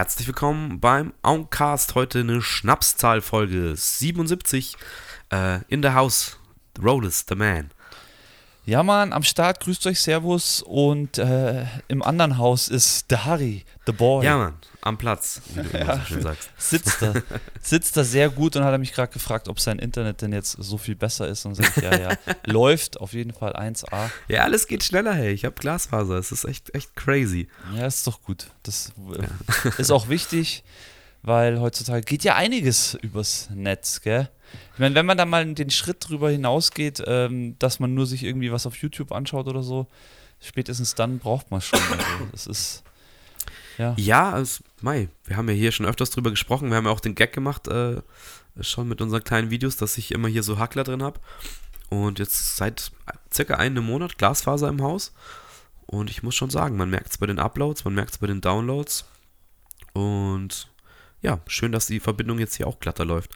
Herzlich willkommen beim Oncast. Heute eine Schnapszahlfolge 77. Äh, in the house, Rollis, the man. Ja, Mann, am Start, grüßt euch, Servus. Und äh, im anderen Haus ist der Harry, the boy. Ja, Mann, am Platz, wie du immer so schön sagst. Sitzt da, sitzt da sehr gut und hat er mich gerade gefragt, ob sein Internet denn jetzt so viel besser ist. Und sagt, ja, ja, läuft auf jeden Fall 1A. Ja, alles geht schneller, hey. Ich habe Glasfaser. Es ist echt, echt crazy. Ja, ist doch gut. Das äh, ist auch wichtig, weil heutzutage geht ja einiges übers Netz, gell? Ich meine, wenn man da mal den Schritt drüber hinausgeht, ähm, dass man nur sich irgendwie was auf YouTube anschaut oder so, spätestens dann braucht man schon. Also, das ist. Ja, Ja, es, Mai, wir haben ja hier schon öfters drüber gesprochen. Wir haben ja auch den Gag gemacht, äh, schon mit unseren kleinen Videos, dass ich immer hier so Hackler drin habe. Und jetzt seit circa einem Monat Glasfaser im Haus. Und ich muss schon sagen, man merkt es bei den Uploads, man merkt es bei den Downloads. Und ja, schön, dass die Verbindung jetzt hier auch glatter läuft.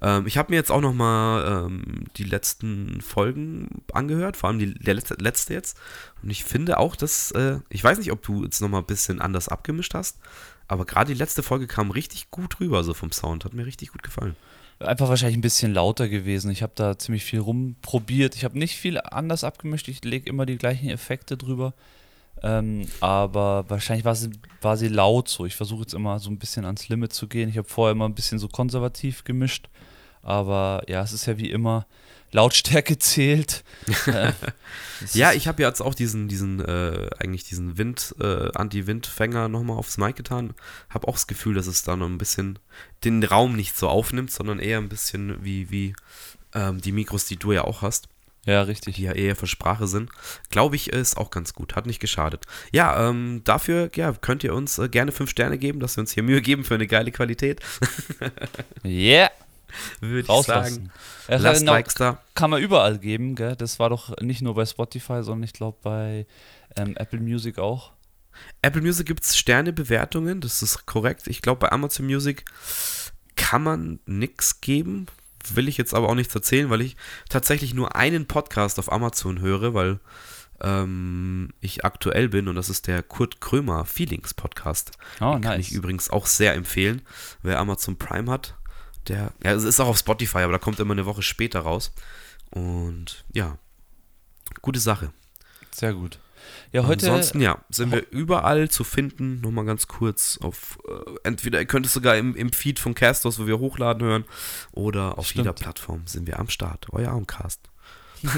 Ähm, ich habe mir jetzt auch nochmal ähm, die letzten Folgen angehört, vor allem die, der letzte, letzte jetzt. Und ich finde auch, dass, äh, ich weiß nicht, ob du jetzt nochmal ein bisschen anders abgemischt hast, aber gerade die letzte Folge kam richtig gut rüber, so vom Sound. Hat mir richtig gut gefallen. einfach wahrscheinlich ein bisschen lauter gewesen. Ich habe da ziemlich viel rumprobiert. Ich habe nicht viel anders abgemischt. Ich lege immer die gleichen Effekte drüber. Ähm, aber wahrscheinlich war sie, war sie laut so. Ich versuche jetzt immer so ein bisschen ans Limit zu gehen. Ich habe vorher immer ein bisschen so konservativ gemischt. Aber ja, es ist ja wie immer, Lautstärke zählt. Äh, Ja, ich habe jetzt auch diesen, diesen, äh, eigentlich diesen Wind, äh, Anti-Wind-Fänger nochmal aufs Mic getan. Habe auch das Gefühl, dass es da noch ein bisschen den Raum nicht so aufnimmt, sondern eher ein bisschen wie, wie ähm, die Mikros, die du ja auch hast, Ja, richtig. die ja eher für Sprache sind. Glaube ich, ist auch ganz gut. Hat nicht geschadet. Ja, ähm, dafür ja, könnt ihr uns äh, gerne fünf Sterne geben, dass wir uns hier Mühe geben für eine geile Qualität. Yeah, Würde ich sagen. Ja, Lasst genau, Likes da. kann man überall geben, gell? Das war doch nicht nur bei Spotify, sondern ich glaube bei ähm, Apple Music auch. Apple Music gibt es Sternebewertungen, das ist korrekt. Ich glaube, bei Amazon Music kann man nichts geben. Will ich jetzt aber auch nichts erzählen, weil ich tatsächlich nur einen Podcast auf Amazon höre, weil ähm, ich aktuell bin und das ist der Kurt Krömer Feelings Podcast. Oh, Den kann ich nice. übrigens auch sehr empfehlen. Wer Amazon Prime hat, der, ja, es ist auch auf Spotify, aber da kommt immer eine Woche später raus. Und ja, gute Sache. Sehr gut. Ja, heute. Ansonsten, ja, sind wir überall zu finden. Nochmal ganz kurz auf, äh, entweder ihr könnt es sogar im, im Feed von Castos, wo wir hochladen hören, oder auf Stimmt. jeder Plattform sind wir am Start. Euer Armcast.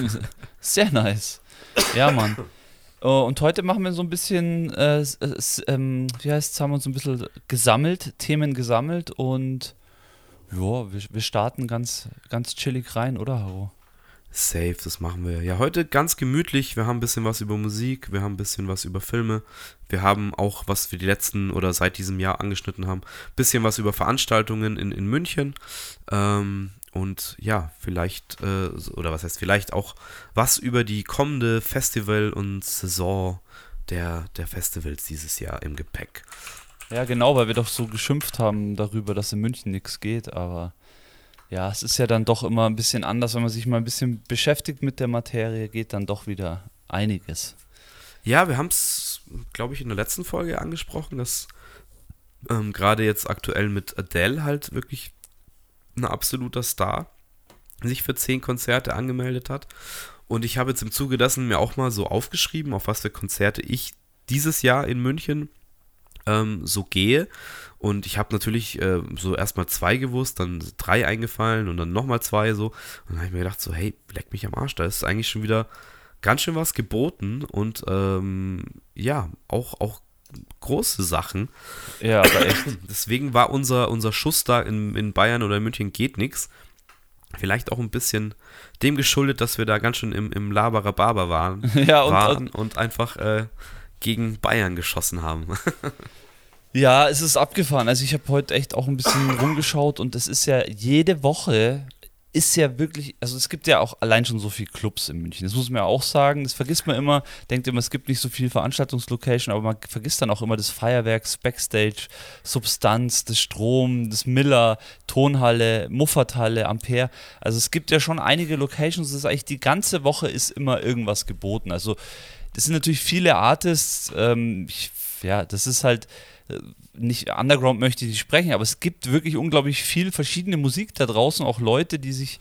Sehr nice. Ja, Mann. Oh, und heute machen wir so ein bisschen, äh, s- s- ähm, wie heißt es, haben wir uns ein bisschen gesammelt, Themen gesammelt und ja, wir, wir starten ganz, ganz chillig rein, oder, Haro? Safe, das machen wir. Ja, heute ganz gemütlich. Wir haben ein bisschen was über Musik, wir haben ein bisschen was über Filme. Wir haben auch, was wir die letzten oder seit diesem Jahr angeschnitten haben, ein bisschen was über Veranstaltungen in, in München. Ähm, und ja, vielleicht, äh, oder was heißt vielleicht auch was über die kommende Festival- und Saison der, der Festivals dieses Jahr im Gepäck. Ja, genau, weil wir doch so geschimpft haben darüber, dass in München nichts geht, aber ja, es ist ja dann doch immer ein bisschen anders, wenn man sich mal ein bisschen beschäftigt mit der Materie, geht dann doch wieder einiges. Ja, wir haben es, glaube ich, in der letzten Folge angesprochen, dass ähm, gerade jetzt aktuell mit Adele halt wirklich ein absoluter Star sich für zehn Konzerte angemeldet hat. Und ich habe jetzt im Zuge dessen mir auch mal so aufgeschrieben, auf was für Konzerte ich dieses Jahr in München ähm, so gehe. Und ich habe natürlich äh, so erstmal zwei gewusst, dann drei eingefallen und dann nochmal zwei so. Und dann habe ich mir gedacht, so, hey, leck mich am Arsch, da ist eigentlich schon wieder ganz schön was geboten und ähm, ja, auch, auch große Sachen. Ja, aber echt. Deswegen war unser, unser Schuss da in, in Bayern oder in München geht nix. Vielleicht auch ein bisschen dem geschuldet, dass wir da ganz schön im, im Laberababa waren, ja, und, waren und einfach äh, gegen Bayern geschossen haben. Ja, es ist abgefahren. Also ich habe heute echt auch ein bisschen rumgeschaut und es ist ja jede Woche ist ja wirklich, also es gibt ja auch allein schon so viele Clubs in München. Das muss man ja auch sagen. Das vergisst man immer. Denkt immer, es gibt nicht so viel Veranstaltungslocation, aber man vergisst dann auch immer das Feuerwerks, Backstage, Substanz, das Strom, das Miller, Tonhalle, Muffathalle, Ampere. Also es gibt ja schon einige Locations. Das ist eigentlich die ganze Woche ist immer irgendwas geboten. Also das sind natürlich viele Artists. Ähm, ich, ja, das ist halt nicht Underground möchte ich nicht sprechen, aber es gibt wirklich unglaublich viel verschiedene Musik da draußen, auch Leute, die sich,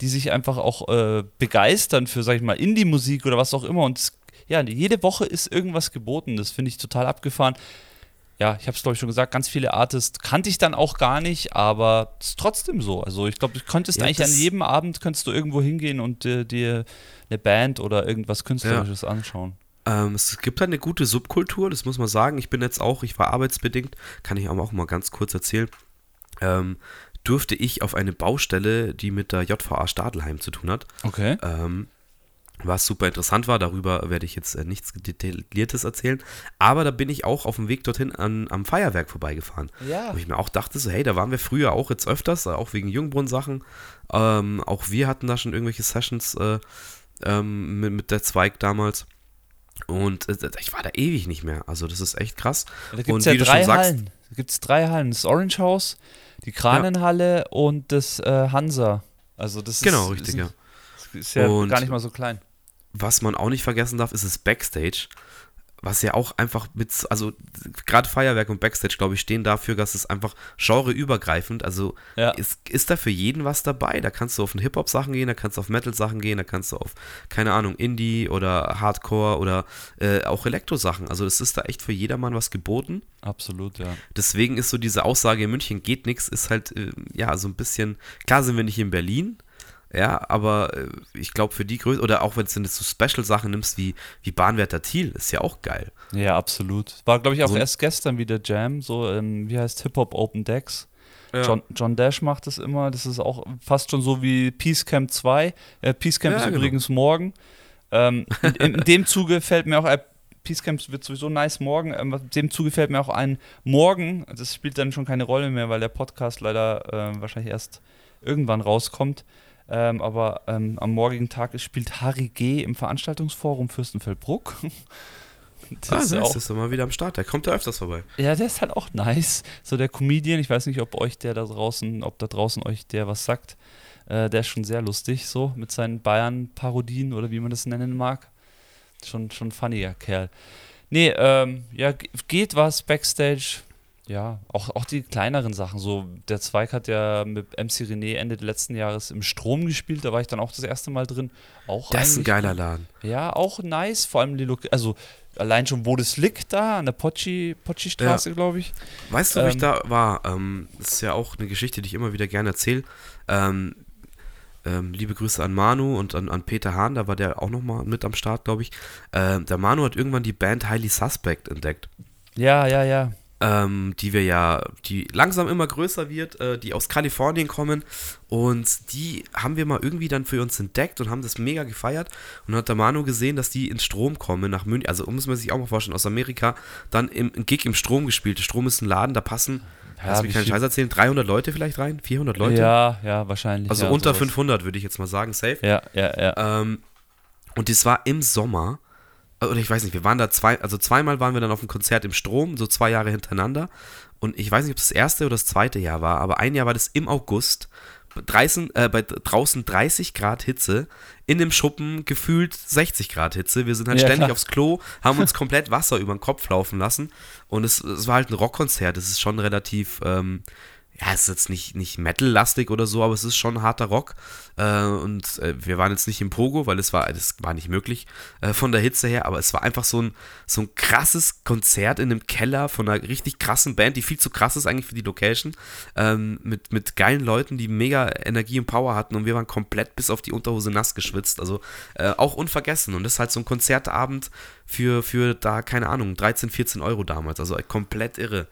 die sich einfach auch äh, begeistern für, sag ich mal, Indie-Musik oder was auch immer. Und es, ja, jede Woche ist irgendwas geboten. Das finde ich total abgefahren. Ja, ich habe es glaube ich schon gesagt, ganz viele Artists kannte ich dann auch gar nicht, aber es ist trotzdem so. Also ich glaube, du könntest Ja, eigentlich an jedem Abend könntest du irgendwo hingehen und äh, dir eine Band oder irgendwas Künstlerisches anschauen. Ähm, es gibt halt eine gute Subkultur, das muss man sagen. Ich bin jetzt auch, ich war arbeitsbedingt, kann ich aber auch mal ganz kurz erzählen, ähm, durfte ich auf eine Baustelle, die mit der JVA Stadelheim zu tun hat, Okay. ähm, was super interessant war. Darüber werde ich jetzt äh, nichts Detailliertes erzählen. Aber da bin ich auch auf dem Weg dorthin an, am Feuerwerk vorbeigefahren. Ja. Wo ich mir auch dachte, so, hey, da waren wir früher auch jetzt öfters, äh, auch wegen Jungbrunnen-Sachen. Ähm, auch wir hatten da schon irgendwelche Sessions äh, ähm, mit, mit der Zweig damals. Und äh, ich war da ewig nicht mehr. Also, das ist echt krass. Da Und gibt es ja wie du drei schon sagst- Hallen. Da gibt es drei Hallen. Das Orange House, die Kranenhalle und das äh, Hansa. Also das Genau, ist, richtig, ist, ja. Ist ja Und- gar nicht mal so klein. Was man auch nicht vergessen darf, ist das Backstage. Was ja auch einfach mit, also gerade Feuerwerk und Backstage, glaube ich, stehen dafür, dass es einfach genreübergreifend, also Ja. ist, ist da für jeden was dabei. Da kannst du auf Hip-Hop-Sachen gehen, da kannst du auf Metal-Sachen gehen, da kannst du auf, keine Ahnung, Indie oder Hardcore oder äh, auch Elektro-Sachen. Also es ist da echt für jedermann was geboten. Absolut, ja. Deswegen ist so diese Aussage, in München geht nichts, ist halt, äh, ja, so ein bisschen, klar sind wir nicht in Berlin, ja, aber äh, ich glaube für die Größe, oder auch wenn du so Special-Sachen nimmst wie, wie Bahnwärter Thiel, ist ja auch geil. Ja, absolut. War, glaube ich, auch So- erst gestern wieder Jam, so, ähm, wie heißt Hip-Hop Open Decks. Ja. John, John Dash macht das immer. Das ist auch fast schon so wie Peace Camp 2. Äh, Peace Camp Ja, ist genau. übrigens morgen. Ähm, in, in, in dem Zuge fällt mir auch ein. Peace Camp wird sowieso nice morgen. Ähm, in dem Zuge fällt mir auch ein, morgen, das spielt dann schon keine Rolle mehr, weil der Podcast leider äh, wahrscheinlich erst irgendwann rauskommt. Ähm, aber ähm, am morgigen Tag spielt Harry G. im Veranstaltungsforum Fürstenfeldbruck. Das Ah, ist nice, auch ist mal wieder am Start. Der kommt ja öfters vorbei. ja, der ist halt auch nice. So der Comedian, ich weiß nicht, ob euch der da draußen, ob da draußen euch der was sagt. Äh, der ist schon sehr lustig, so mit seinen Bayern-Parodien oder wie man das nennen mag. Schon, schon funniger Kerl. Nee, ähm, ja, geht was Backstage. Ja, auch, auch die kleineren Sachen. So, der Zweig hat ja mit MC René Ende letzten Jahres im Strom gespielt. Da war ich dann auch das erste Mal drin. Auch Das ist ein geiler Laden. ja, auch nice. Vor allem die Lok also allein schon, wo das liegt, da an der Potschi- Potschi-Straße, glaube ich. Weißt du, wo ich Ähm. da war? Ähm, das ist ja auch eine Geschichte, die ich immer wieder gerne erzähle. Ähm, ähm, liebe Grüße an Manu und an, an Peter Hahn, da war der auch nochmal mit am Start, glaube ich. Ähm, der Manu hat irgendwann die Band Highly Suspect entdeckt. Ja, ja, ja. Ähm, die wir ja, die langsam immer größer wird, äh, die aus Kalifornien kommen und die haben wir mal irgendwie dann für uns entdeckt und haben das mega gefeiert und hat der Manu gesehen, dass die ins Strom kommen nach München, also muss man sich auch mal vorstellen, aus Amerika, dann im ein Gig im Strom gespielt. Der Strom ist ein Laden, da passen, Ja, lass mich keinen Scheiß erzählen, 300 Leute vielleicht rein, 400 Leute, Ja, ja, wahrscheinlich. also ja, unter sowas. 500 würde ich jetzt mal sagen, safe. Ja, ja, ja. Ähm, und das war im Sommer. Oder ich weiß nicht, wir waren da zwei, also zweimal waren wir dann auf einem Konzert im Strom, so zwei Jahre hintereinander. Und ich weiß nicht, ob das erste oder das zweite Jahr war, aber ein Jahr war das im August. 30, äh, bei draußen 30 Grad Hitze, in dem Schuppen gefühlt 60 Grad Hitze. Wir sind halt Ja, ständig klar. aufs Klo, haben uns komplett Wasser über den Kopf laufen lassen. Und es, es war halt ein Rockkonzert. Es ist schon relativ, ähm, ja, es ist jetzt nicht, nicht Metal-lastig oder so, aber es ist schon harter Rock. Äh, und äh, wir waren jetzt nicht im Pogo, weil es war, das war nicht möglich äh, von der Hitze her, aber es war einfach so ein, so ein krasses Konzert in einem Keller von einer richtig krassen Band, die viel zu krass ist eigentlich für die Location, ähm, mit, mit geilen Leuten, die mega Energie und Power hatten und wir waren komplett bis auf die Unterhose nass geschwitzt. Also äh, auch unvergessen. Und das ist halt so ein Konzertabend für, für da, keine Ahnung, 13, 14 Euro damals. Also komplett irre.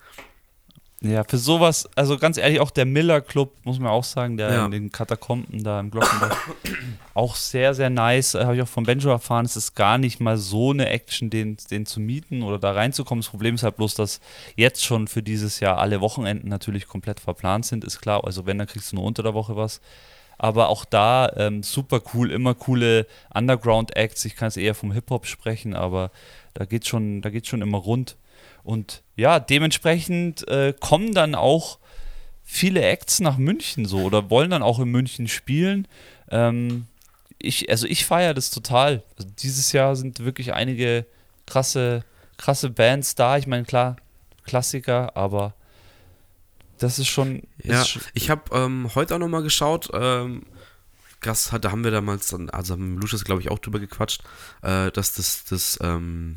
Ja, für sowas, also ganz ehrlich, auch der Miller Club, muss man auch sagen, der Ja. in den Katakomben da im Glockenbach, auch sehr, sehr nice. Äh, Habe ich auch von Benjo erfahren, es ist gar nicht mal so eine Action, den, den zu mieten oder da reinzukommen. Das Problem ist halt bloß, dass jetzt schon für dieses Jahr alle Wochenenden natürlich komplett verplant sind, ist klar. Also wenn, dann kriegst du nur unter der Woche was. Aber auch da ähm, super cool, immer coole Underground-Acts. Ich kann es eher vom Hip-Hop sprechen, aber da geht schon, da schon immer rund. Und ja, dementsprechend äh, kommen dann auch viele Acts nach München so oder wollen dann auch in München spielen. Ähm, ich, also ich feiere das total. Also dieses Jahr sind wirklich einige krasse, krasse Bands da. Ich meine, klar, Klassiker, aber das ist schon. Ja, ist schon, ich habe ähm, heute auch nochmal geschaut. Ähm, Krass, da haben wir damals, dann, also haben Lucius, glaube ich, auch drüber gequatscht, äh, dass das, das ähm,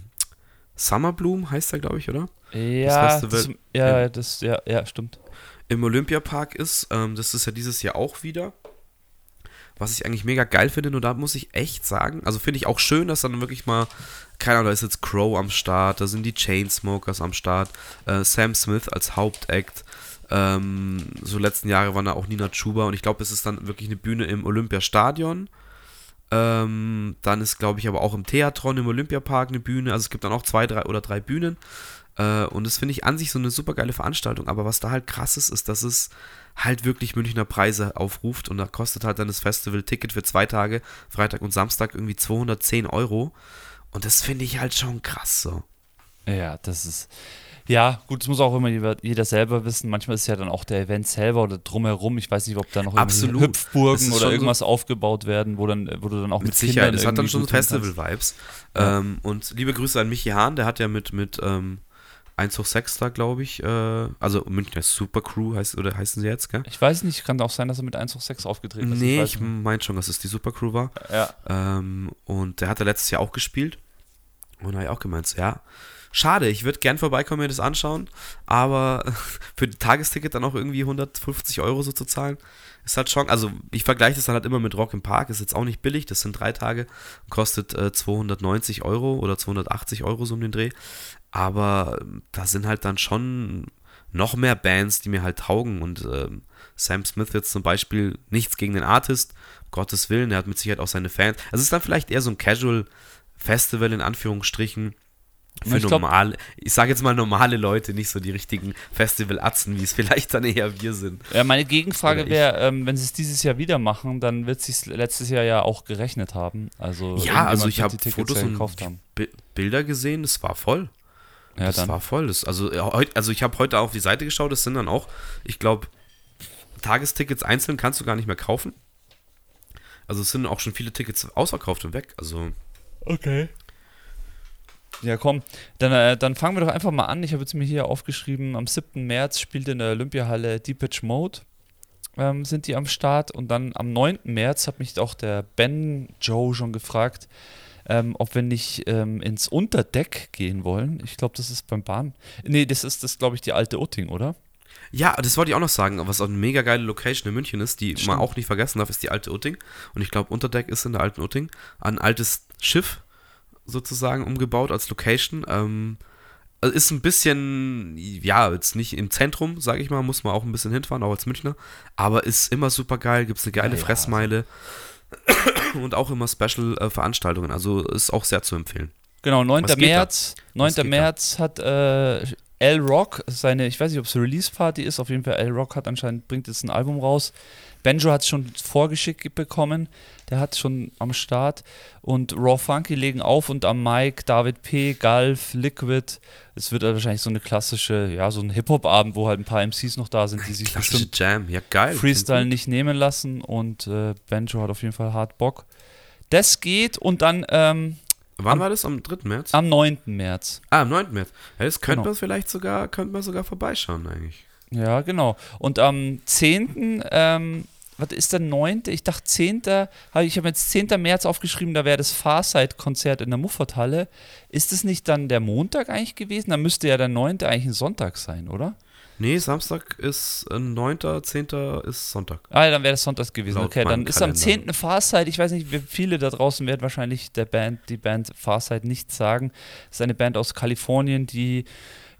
Summer Bloom heißt er, glaube ich, oder? ja, das das, ja, das, ja, ja, stimmt. Im Olympiapark ist. Ähm, das ist ja dieses Jahr auch wieder. Was ich eigentlich mega geil finde, nur da muss ich echt sagen, also finde ich auch schön, dass dann wirklich mal, keine Ahnung, da ist jetzt Crow am Start, da sind die Chainsmokers am Start, äh, Sam Smith als Hauptact. Ähm, so letzten Jahre waren da auch Nina Chuba und ich glaube, es ist dann wirklich eine Bühne im Olympiastadion. Ähm, dann ist, glaube ich, aber auch im Theatron, im Olympiapark eine Bühne. Also es gibt dann auch zwei, drei oder drei Bühnen. Äh, und das finde ich an sich so eine super geile Veranstaltung. Aber was da halt krass ist, ist, dass es halt wirklich Münchner Preise aufruft. Und da kostet halt dann das Festival-Ticket für zwei Tage, Freitag und Samstag, irgendwie 210 Euro. Und das finde ich halt schon krass so. Ja, das ist. Ja, gut, das muss auch immer jeder selber wissen. Manchmal ist ja dann auch der Event selber oder drumherum. Ich weiß nicht, ob da noch Absolut. Hüpfburgen oder irgendwas so aufgebaut werden, wo, dann, wo du dann auch mit, mit Sicherheit. Es hat dann schon Festival-Vibes. Ja. Ähm, und liebe Grüße an Michi Hahn, der hat ja mit, mit ähm, 1 hoch 6 da, glaube ich. Äh, also Münchner Super Crew heißt, oder heißen sie jetzt, gell? Ich weiß nicht, kann auch sein, dass er mit 1 hoch 6 aufgetreten ist. Nee, ich, ich meine schon, dass es die Super Crew war. Ja. Ähm, und der hat ja letztes Jahr auch gespielt. Und da habe ich auch gemeint, so, ja Schade, ich würde gern vorbeikommen, mir das anschauen, aber für die Tagesticket dann auch irgendwie 150 Euro so zu zahlen, ist halt schon, also ich vergleiche das dann halt immer mit Rock im Park, ist jetzt auch nicht billig, das sind drei Tage, kostet äh, 290 Euro oder 280 Euro so um den Dreh, aber ähm, da sind halt dann schon noch mehr Bands, die mir halt taugen und ähm, Sam Smith jetzt zum Beispiel nichts gegen den Artist, Gottes Willen, er hat mit Sicherheit auch seine Fans, also es ist dann vielleicht eher so ein Casual Festival in Anführungsstrichen, für ich normale, ich sage jetzt mal normale Leute, nicht so die richtigen Festival-Atzen, wie es vielleicht dann eher wir sind. Ja, meine Gegenfrage wäre, ähm, wenn sie es dieses Jahr wieder machen, dann wird es sich letztes Jahr ja auch gerechnet haben. Also ja, also ich habe Fotos und Bilder gesehen, es war voll. Ja, das dann. war voll. Das, also, also ich habe heute auf die Seite geschaut, das sind dann auch, ich glaube, Tagestickets einzeln kannst du gar nicht mehr kaufen. Also es sind auch schon viele Tickets ausverkauft und weg. Also. Okay. Ja, komm, dann, äh, dann fangen wir doch einfach mal an. Ich habe jetzt mir hier aufgeschrieben, am 7. März spielt in der Olympiahalle Deepage Mode. Ähm, sind die am Start und dann am 9. März hat mich auch der Ben Joe schon gefragt, ähm, ob wir nicht ähm, ins Unterdeck gehen wollen. Ich glaube, das ist beim Bahn. Nee, das ist das, glaube ich, die alte Utting, oder? Ja, das wollte ich auch noch sagen, was auch eine mega geile Location in München ist, die Stimmt. man auch nicht vergessen darf, ist die alte Utting. Und ich glaube, Unterdeck ist in der alten Utting ein altes Schiff, sozusagen umgebaut als Location. Ähm, also ist ein bisschen, ja, jetzt nicht im Zentrum, sage ich mal, muss man auch ein bisschen hinfahren, auch als Münchner. Aber ist immer super geil, gibt es eine geile ja, Fressmeile also. und auch immer Special-Veranstaltungen. Äh, also ist auch sehr zu empfehlen. Genau, 9. März, 9. März hat äh, L Rock seine, ich weiß nicht, ob es eine Release-Party ist, auf jeden Fall L Rock hat anscheinend, bringt jetzt ein Album raus. Benjo hat es schon vorgeschickt bekommen, der hat schon am Start. Und Raw Funky legen auf und am Mic David P., Galf, Liquid. Es wird wahrscheinlich so eine klassische, ja, so ein Hip-Hop-Abend, wo halt ein paar MCs noch da sind, die sich Klassische Jam, ja geil. Freestyle nicht nehmen lassen. Und äh, Benjo hat auf jeden Fall hart Bock. Das geht und dann. Ähm, Wann am, war das? Am 3. März? Am 9. März. Ah, am 9. März. Ja, das könnte genau. man vielleicht sogar, könnte man sogar vorbeischauen eigentlich. Ja, genau. Und am 10. Ähm, was ist der 9.? Ich dachte 10. Ich habe jetzt 10. März aufgeschrieben, da wäre das Farsight-Konzert in der Mufferthalle. Ist es nicht dann der Montag eigentlich gewesen? Dann müsste ja der 9. eigentlich ein Sonntag sein, oder? Nee, Samstag ist äh, 9., 10. ist Sonntag. Ah, dann wäre das Sonntag gewesen. Laut okay, dann ist Kalender. am 10. Farsight, ich weiß nicht, wie viele da draußen werden wahrscheinlich der Band, die Band Farsight nicht sagen. Das ist eine Band aus Kalifornien, die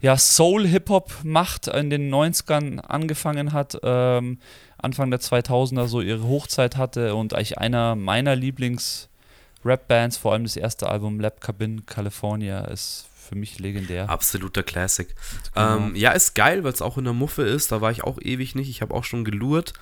ja, Soul-Hip-Hop macht, in den 90ern angefangen hat, ähm, Anfang der 2000er so ihre Hochzeit hatte und eigentlich einer meiner Lieblings-Rap-Bands, vor allem das erste Album Lab Cabin California, ist für mich legendär. Absoluter Classic. Genau. Ähm, ja, ist geil, weil es auch in der Muffe ist. Da war ich auch ewig nicht. Ich habe auch schon gelurrt.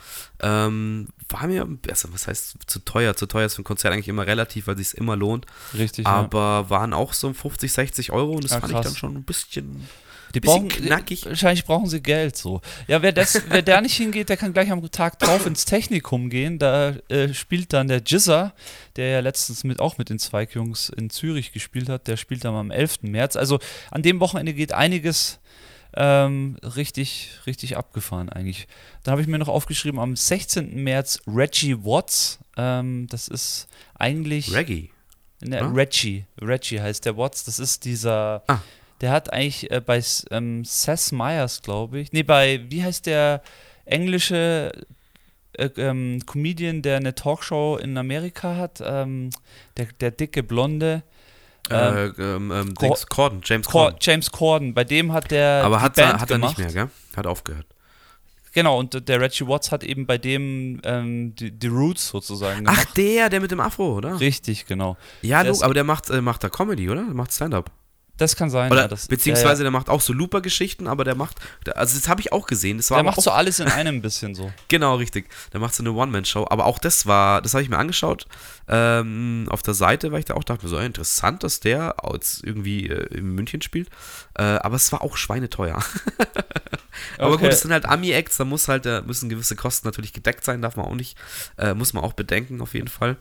Ähm, war mir, also was heißt zu teuer? Zu teuer ist für ein Konzert eigentlich immer relativ, weil es sich immer lohnt. Richtig. Aber ja. waren auch so 50, 60 Euro und das ja, fand krass. ich dann schon ein bisschen die brauchen, knackig. Wahrscheinlich brauchen sie Geld so. Ja, wer, das, wer da nicht hingeht, der kann gleich am Tag drauf ins Technikum gehen. Da äh, spielt dann der Jizzer, der ja letztens mit, auch mit den Zweig-Jungs in Zürich gespielt hat. Der spielt dann am 11. März. Also an dem Wochenende geht einiges Ähm, richtig, richtig abgefahren eigentlich. Dann habe ich mir noch aufgeschrieben, am 16. März Reggie Watts. Ähm, das ist eigentlich. Reggae. Ne, Hm? Reggie. Reggie heißt der Watts. Das ist dieser. Ah. Der hat eigentlich äh, bei ähm, Seth Meyers, glaube ich. Nee, bei, wie heißt der englische äh, ähm, Comedian, der eine Talkshow in Amerika hat? Ähm, der, der dicke Blonde. Ähm, äh, ähm, ähm, Cor- Dings, Corden, James Cor Corden. James Corden. Bei dem hat der. Aber hat, Band er, hat er nicht gemacht. mehr, gell? Hat aufgehört. Genau, und der Reggie Watts hat eben bei dem ähm, die, die Roots sozusagen Ach, gemacht. der, der mit dem Afro, oder? Richtig, genau. Ja, der ist- aber der macht, äh, macht da Comedy, oder? Der macht Stand-up. Das kann sein. Oder ja, das, beziehungsweise ja, der macht auch so Looper-Geschichten, aber der macht, also das habe ich auch gesehen. Das ja. war Der macht auch, so alles in einem ein bisschen so. Genau, richtig. Der macht so eine One-Man-Show. Aber auch das war, das habe ich mir angeschaut ähm, auf der Seite, weil ich da auch dachte, so ja, interessant, dass der jetzt irgendwie äh, in München spielt. Äh, aber es war auch schweineteuer. aber Okay. gut, es sind halt Ami-Acts, da muss halt, da müssen gewisse Kosten natürlich gedeckt sein, darf man auch nicht, äh, muss man auch bedenken, auf jeden Fall.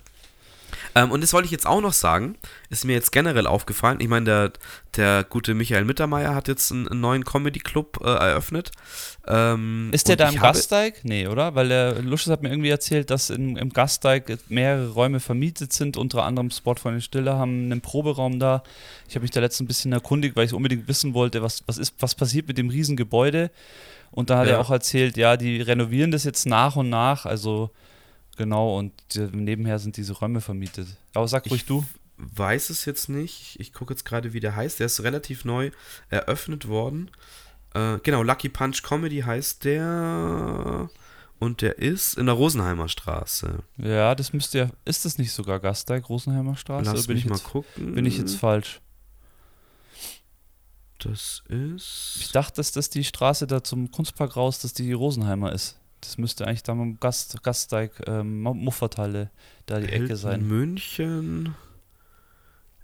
Ähm, und das wollte ich jetzt auch noch sagen, ist mir jetzt generell aufgefallen. Ich meine, der, der gute Michael Mittermeier hat jetzt einen, einen neuen Comedy-Club äh, eröffnet. Ähm, Ist der da im Gasteig? Nee, oder? Weil der Lusches hat mir irgendwie erzählt, dass in, im Gasteig mehrere Räume vermietet sind, unter anderem Spot von den Stille haben einen Proberaum da. Ich habe mich da letztens ein bisschen erkundigt, weil ich unbedingt wissen wollte, was, was, ist, was passiert mit dem Riesengebäude. Und da hat Ja. er auch erzählt, ja, die renovieren das jetzt nach und nach, also genau, und nebenher sind diese Räume vermietet. Aber sag ruhig Ich du. weiß es jetzt nicht. Ich gucke jetzt gerade, wie der heißt. Der ist relativ neu eröffnet worden. Äh, genau, Lucky Punch Comedy heißt der. Und der ist in der Rosenheimer Straße. Ja, das müsste ja, ist das nicht sogar Gasteig, Rosenheimer Straße? Lass mich ich mal jetzt, gucken. bin ich jetzt falsch? Das Ich ist. dachte, dass das die Straße da zum Kunstpark raus, dass die Rosenheimer ist. Das müsste eigentlich da am Gast, Gasteig, ähm, Muffertalle, da die Ecke Hilton sein. München.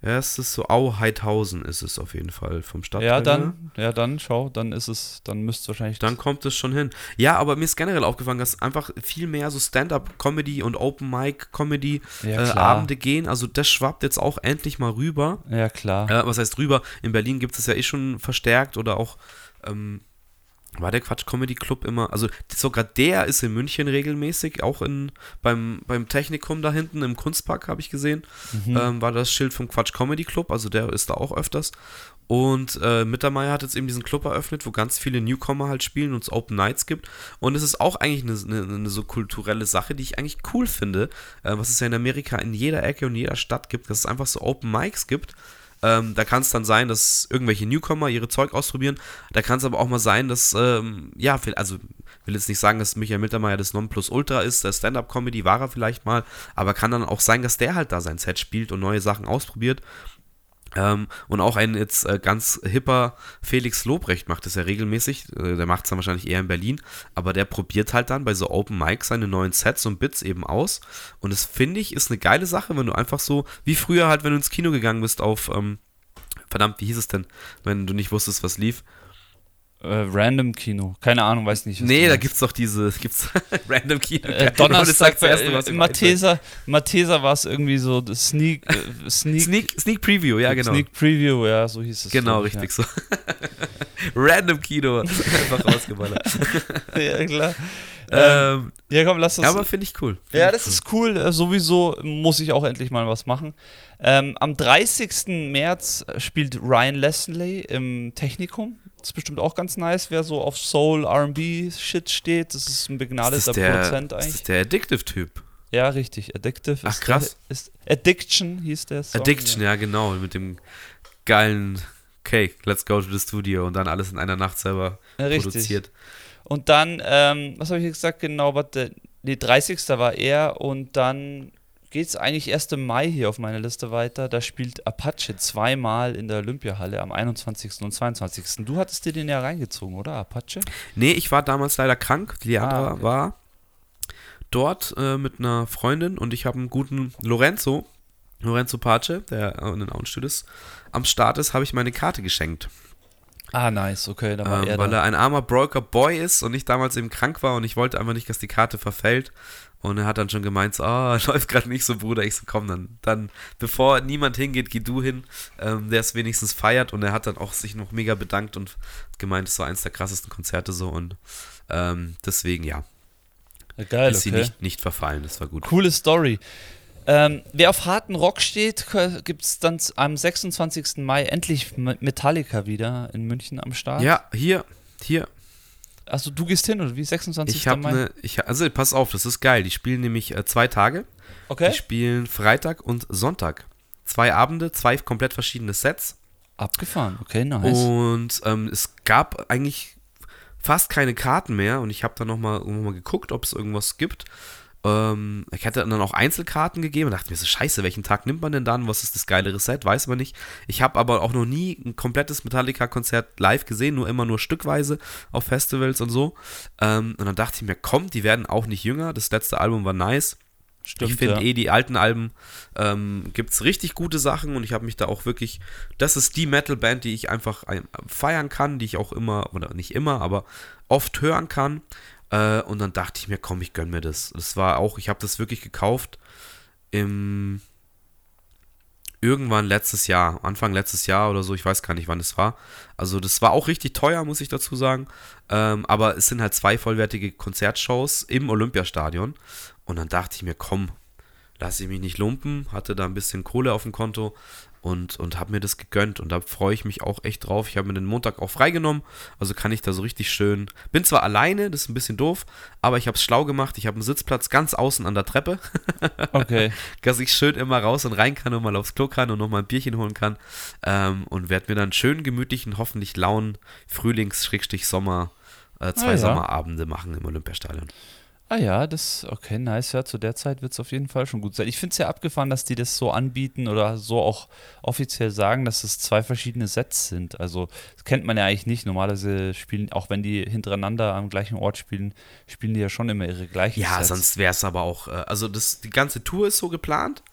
Ja, es ist so Au-Heidhausen ist es auf jeden Fall vom Stadtteil. Ja, dann, ja, dann, schau, dann ist es, dann müsste wahrscheinlich. Dann kommt es schon hin. Ja, aber mir ist generell aufgefallen, dass einfach viel mehr so Stand-up-Comedy und Open-Mic-Comedy ja, äh. Abende gehen. Also das schwappt jetzt auch endlich mal rüber. Ja, klar. Äh, was heißt rüber? In Berlin gibt es ja eh schon verstärkt oder auch ähm, war der Quatsch Comedy Club immer, also sogar der ist in München regelmäßig, auch in, beim, beim Technikum da hinten im Kunstpark habe ich gesehen, Mhm. ähm, war das Schild vom Quatsch Comedy Club, also der ist da auch öfters. Und äh, Mittermeier hat jetzt eben diesen Club eröffnet, wo ganz viele Newcomer halt spielen und es Open Nights gibt. Und es ist auch eigentlich eine, eine, eine so kulturelle Sache, die ich eigentlich cool finde, äh, was es ja in Amerika in jeder Ecke und jeder Stadt gibt, dass es einfach so Open Mics gibt. Ähm, da kann es dann sein, dass irgendwelche Newcomer ihre Zeug ausprobieren. Da kann es aber auch mal sein, dass, ähm, ja, also will jetzt nicht sagen, dass Michael Mittermeier das Nonplusultra ist, der Stand-Up-Comedy war er vielleicht mal, aber kann dann auch sein, dass der halt da sein Set spielt und neue Sachen ausprobiert. Ähm, und auch ein jetzt äh, ganz hipper Felix Lobrecht macht das ja regelmäßig. Äh, der macht es dann wahrscheinlich eher in Berlin. Aber der probiert halt dann bei so Open Mics seine neuen Sets und Bits eben aus. Und das finde ich ist eine geile Sache, wenn du einfach so, wie früher halt, wenn du ins Kino gegangen bist auf, ähm, verdammt, wie hieß es denn, wenn du nicht wusstest, was lief? Äh, Random Kino. Keine Ahnung, weiß nicht. nee, da gibt's doch diese, gibt's Random Kino. Äh, Donnerstag sagt bei äh, mir Mathesa, Mathesa war es irgendwie so das Sneak, äh. Sneak, Sneak, Sneak Preview, ja genau. Sneak Preview, ja, so hieß es. Genau, richtig so. Random Kino. Einfach rausgeballert. Ja, ja klar. Ähm, ähm, ja, komm, lass das. ja, aber finde ich cool. Find Ja, ich das ist cool. Äh, Sowieso muss ich auch endlich mal was machen. Ähm, am 30. März äh, spielt Ryan Leslie im Technikum. Ist bestimmt auch ganz nice, wer so auf Soul, RB-Shit steht. Das ist ein Ist begnadeter das der, Produzent ist eigentlich. das der Addictive-Typ? Ja, richtig. Addictive Ach, ist, krass. Der, ist Addiction hieß der Song. Addiction, ja. genau. Mit dem geilen Okay, let's go to the studio und dann alles in einer Nacht selber Ja, produziert. Und dann, ähm, was habe ich gesagt? Genau, warte. Nee, 30. war er und dann geht es eigentlich erst im Mai hier auf meiner Liste weiter. Da spielt Apache zweimal in der Olympiahalle am 21. und 22. Du hattest dir den ja reingezogen, oder? Apache? Nee, ich war damals leider krank. Leandra Ah, okay. war dort äh, mit einer Freundin und ich habe einen guten Lorenzo, Lorenzo Pace, der in den Auenstudios am Start ist, habe ich meine Karte geschenkt. Ah, nice, okay, da war Ähm, er weil da. er ein armer Broker Boy ist und ich damals eben krank war und ich wollte einfach nicht, dass die Karte verfällt. Und er hat dann schon gemeint, so, ah, läuft gerade nicht so, Bruder. Ich so, komm, dann, dann, bevor niemand hingeht, geh du hin, ähm, der es wenigstens feiert. Und er hat dann auch sich noch mega bedankt und gemeint, es war eins der krassesten Konzerte so. Und ähm, deswegen, ja, Ja, Geil, ist sie okay. nicht, nicht verfallen. Das war gut. Coole Story. Ähm, wer auf harten Rock steht, gibt es dann am 26. Mai endlich Me- Metallica wieder in München am Start. Ja, hier, hier. Also du gehst hin oder wie? 26. Ich habe eine, ich, also pass auf, das ist geil. Die spielen nämlich äh, zwei Tage. Okay. Die spielen Freitag und Sonntag. Zwei Abende, zwei komplett verschiedene Sets. Abgefahren. Okay, nice. Und ähm, es gab eigentlich fast keine Karten mehr. Und ich habe dann nochmal noch mal geguckt, ob es irgendwas gibt. Ähm, ich hatte dann auch Einzelkarten gegeben und dachte mir so, scheiße, welchen Tag nimmt man denn dann? Was ist das geilere Set? Weiß man nicht. Ich habe aber auch noch nie ein komplettes Metallica-Konzert live gesehen, nur immer nur stückweise auf Festivals und so. Ähm, und dann dachte ich mir, komm, die werden auch nicht jünger. Das letzte Album war nice. Stimmt, ich finde ja. eh, die alten Alben ähm, gibt es richtig gute Sachen und ich habe mich da auch wirklich, das ist die Metal-Band, die ich einfach ein, feiern kann, die ich auch immer, oder nicht immer, aber oft hören kann. Äh, und dann dachte ich mir, komm, ich gönn mir das. Das war auch, ich habe das wirklich gekauft im irgendwann letztes Jahr, Anfang letztes Jahr oder so, ich weiß gar nicht, wann es war. Also das war auch richtig teuer, muss ich dazu sagen. Ähm, aber es sind halt zwei vollwertige Konzertshows im Olympiastadion. Und dann dachte ich mir, komm, lass ich mich nicht lumpen, hatte da ein bisschen Kohle auf dem Konto und, und habe mir das gegönnt. Und da freue ich mich auch echt drauf. Ich habe mir den Montag auch freigenommen, also kann ich da so richtig schön. Bin zwar alleine, das ist ein bisschen doof, aber ich habe es schlau gemacht. Ich habe einen Sitzplatz ganz außen an der Treppe, Okay. dass ich schön immer raus und rein kann und mal aufs Klo kann und nochmal ein Bierchen holen kann. Ähm, und werde mir dann schön gemütlichen, hoffentlich lauen Frühlings-Sommer. Äh, zwei Ah, ja. Sommerabende machen im Olympiastadion. Ah ja, das, okay, nice. Ja, zu der Zeit wird es auf jeden Fall schon gut sein. Ich finde es ja abgefahren, dass die das so anbieten oder so auch offiziell sagen, dass es zwei verschiedene Sets sind. Also, das kennt man ja eigentlich nicht. Normalerweise spielen, auch wenn die hintereinander am gleichen Ort spielen, spielen die ja schon immer ihre gleichen Ja, Sets. sonst wäre es aber auch, äh, also das, die ganze Tour ist so geplant.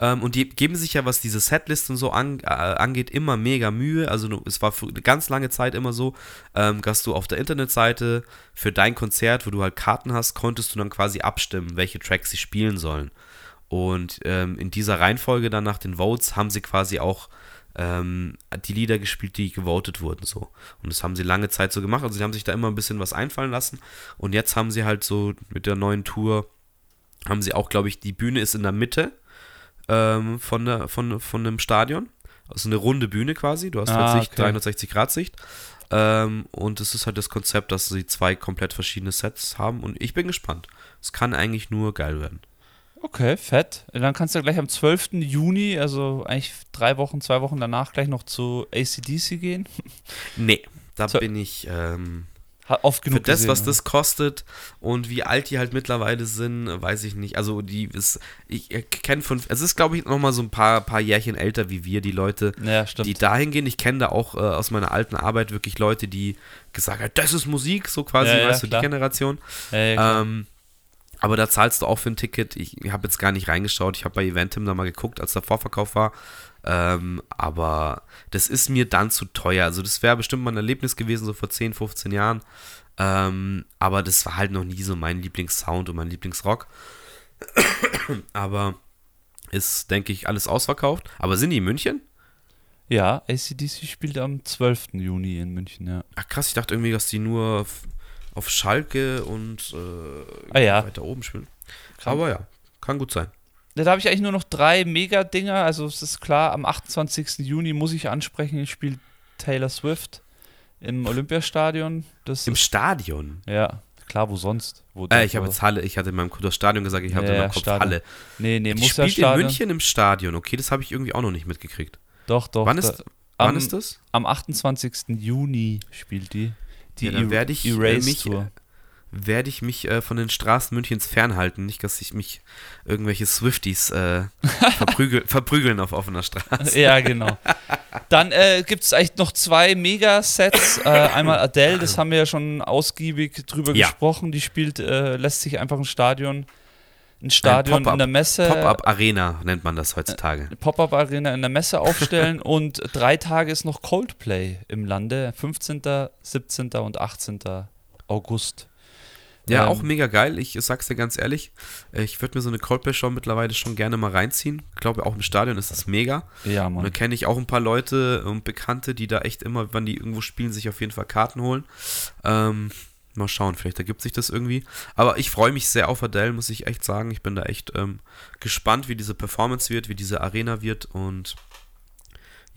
Ähm, und die geben sich ja, was diese Setlist und so an, äh, angeht, immer mega Mühe. Also es war für eine ganz lange Zeit immer so, ähm, dass du auf der Internetseite für dein Konzert, wo du halt Karten hast, konntest du dann quasi abstimmen, welche Tracks sie spielen sollen. Und ähm, in dieser Reihenfolge dann nach den Votes haben sie quasi auch ähm, die Lieder gespielt, die gewotet wurden so. Und das haben sie lange Zeit so gemacht. Also sie haben sich da immer ein bisschen was einfallen lassen. Und jetzt haben sie halt so mit der neuen Tour, haben sie auch, glaube ich, die Bühne ist in der Mitte ähm, von, der, von, von einem Stadion. Also eine runde Bühne quasi. Du hast Ah, halt Sicht, okay. 360 Grad Sicht. Ähm, und es ist halt das Konzept, dass sie zwei komplett verschiedene Sets haben. Und ich bin gespannt. Es kann eigentlich nur geil werden. Okay, fett. Dann kannst du gleich am 12. Juni, also eigentlich drei Wochen, zwei Wochen danach, gleich noch zu ACDC gehen. Nee, da So- bin ich ähm, oft genug für das, gesehen, was oder? das kostet und wie alt die halt mittlerweile sind, weiß ich nicht. Also die ist, ich kenne von, es ist glaube ich noch mal so ein paar, paar Jährchen älter wie wir, die Leute, Ja, die dahin gehen. Ich kenne da auch äh, aus meiner alten Arbeit wirklich Leute, die gesagt haben, das ist Musik, so quasi, Ja, ja, weißt du, klar. die Generation. ja, ja. Ähm, aber da zahlst du auch für ein Ticket. Ich habe jetzt gar nicht reingeschaut. Ich habe bei Eventim da mal geguckt, als der Vorverkauf war. Ähm, aber das ist mir dann zu teuer. Also das wäre bestimmt mal ein Erlebnis gewesen, so vor 10, 15 Jahren. Ähm, aber das war halt noch nie so mein Lieblingssound und mein Lieblingsrock. aber ist, denke ich, alles ausverkauft. Aber sind die in München? ja, ACDC spielt am 12. Juni in München, ja. Ach krass, ich dachte irgendwie, dass die nur auf, auf Schalke und äh, Ah ja. weiter oben spielen. Kann- Aber ja, kann gut sein. Da habe ich eigentlich nur noch drei Mega-Dinger. Also es ist klar, am 28. Juni muss ich ansprechen, spielt Taylor Swift im Olympiastadion. Das Im ist, Stadion. ja, klar, wo sonst? Wo Äh, ich habe jetzt Halle, ich hatte in meinem Kopf das Stadion gesagt, ich hatte Ja, in meinem ja, Kopf Stadion. Halle. Nee, nee, Die muss ja spielt in Stadion. München im Stadion, okay, das habe ich irgendwie auch noch nicht mitgekriegt. Doch, doch. wann da- ist, wann am, ist das? Am 28. Juni spielt die. Die Ja, dann Er- werde ich, äh, mich, Tour. Werde ich mich äh, von den Straßen Münchens fernhalten, nicht, dass sich mich irgendwelche Swifties äh, verprügel, verprügeln auf offener Straße. Ja, genau. Dann äh, gibt es eigentlich noch zwei Mega-Sets. Äh, einmal Adele, das haben wir ja schon ausgiebig drüber Ja. gesprochen. Die spielt, äh, lässt sich einfach ein Stadion, ein Stadion Pop-up- in der Messe, Pop-up Arena nennt man das heutzutage. eine Pop-Up-Arena in der Messe aufstellen und drei Tage ist noch Coldplay im Lande. 15., 17. und 18. August. Ja, Ähm, auch mega geil. Ich sag's dir ganz ehrlich. äh, Ich würde mir so eine Coldplay-Show mittlerweile schon gerne mal reinziehen. Ich glaube, auch im Stadion ist das mega. Ja, Und da Mann. kenne ich auch ein paar Leute und Bekannte, die da echt immer, wenn die irgendwo spielen, sich auf jeden Fall Karten holen. Ähm, mal schauen, vielleicht ergibt sich das irgendwie. Aber ich freue mich sehr auf Adele, muss ich echt sagen. Ich bin da echt ähm, gespannt, wie diese Performance wird, wie diese Arena wird und